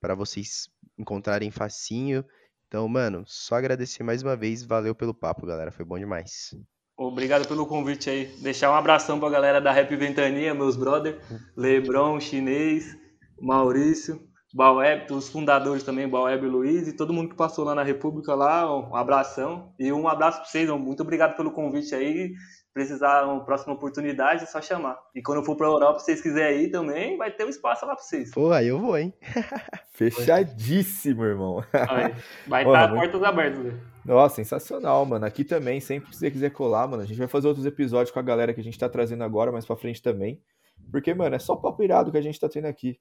para vocês encontrarem facinho. Então, mano, só agradecer mais uma vez. Valeu pelo papo, galera. Foi bom demais. Obrigado pelo convite aí. Deixar um abração pra galera da Rap Ventania, meus brother. Lebron, Chinês, Maurício, Baueb, os fundadores também, Baueb e Luiz, e todo mundo que passou lá na República lá, um abração. E um abraço pra vocês, muito obrigado pelo convite aí precisar uma próxima oportunidade, é só chamar. E quando eu for pra Europa, se vocês quiserem ir também, vai ter um espaço lá pra vocês. Pô, aí eu vou, hein? Fechadíssimo, irmão. Vai estar tá portas abertas, velho. Nossa, sensacional, mano. Aqui também, sempre que você quiser colar, mano, a gente vai fazer outros episódios com a galera que a gente tá trazendo agora, mais pra frente também. Porque, mano, é só papo irado que a gente tá tendo aqui.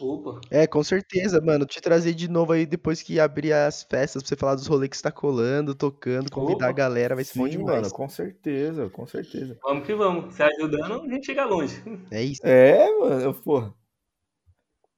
Opa. É, com certeza, mano. Te trazer de novo aí depois que abrir as festas pra você falar dos rolês que você tá colando, tocando, convidar Opa. a galera, vai ser Sim, bom demais. mano, com certeza, com certeza. Vamos que vamos. Se ajudando, a gente chega longe. É isso. É, mano, porra.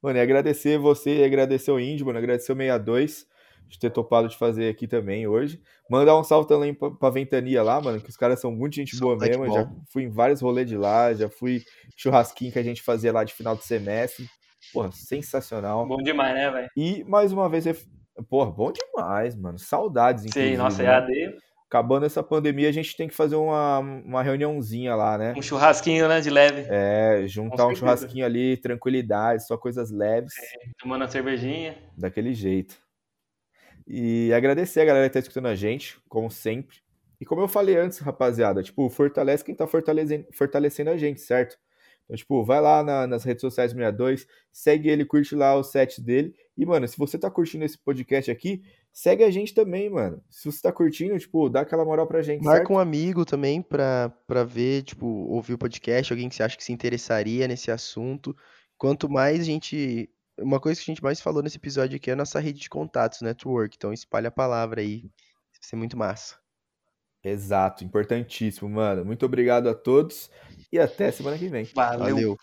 Mano, e agradecer você e agradecer o Índio, mano, agradecer o 62 de ter topado de fazer aqui também hoje. Mandar um salve também pra, pra Ventania lá, mano, que os caras são muito gente boa mesmo. Já fui em vários rolês de lá, já fui churrasquinho que a gente fazia lá de final de semestre. Porra, sensacional. Bom demais, né, velho? E mais uma vez, porra, bom demais, mano. Saudades, inclusive. Sim, nossa, né? EAD. Acabando essa pandemia, a gente tem que fazer uma, uma reuniãozinha lá, né? Um churrasquinho, né, de leve. É, juntar um churrasquinho ali, tranquilidade, só coisas leves. É, tomando a cervejinha. Daquele jeito. E agradecer a galera que tá escutando a gente, como sempre. E como eu falei antes, rapaziada, tipo, fortalece quem tá fortalecendo, fortalecendo a gente, certo? Então, tipo, vai lá na, nas redes sociais do 62, segue ele, curte lá o set dele. E, mano, se você tá curtindo esse podcast aqui, segue a gente também, mano. Se você tá curtindo, tipo, dá aquela moral pra gente. Marca certo? um amigo também pra, pra ver, tipo, ouvir o podcast, alguém que você acha que se interessaria nesse assunto. Quanto mais a gente. Uma coisa que a gente mais falou nesse episódio aqui é a nossa rede de contatos, network. Então espalha a palavra aí. Vai ser muito massa. Exato, importantíssimo, mano. Muito obrigado a todos e até semana que vem. Valeu. Valeu.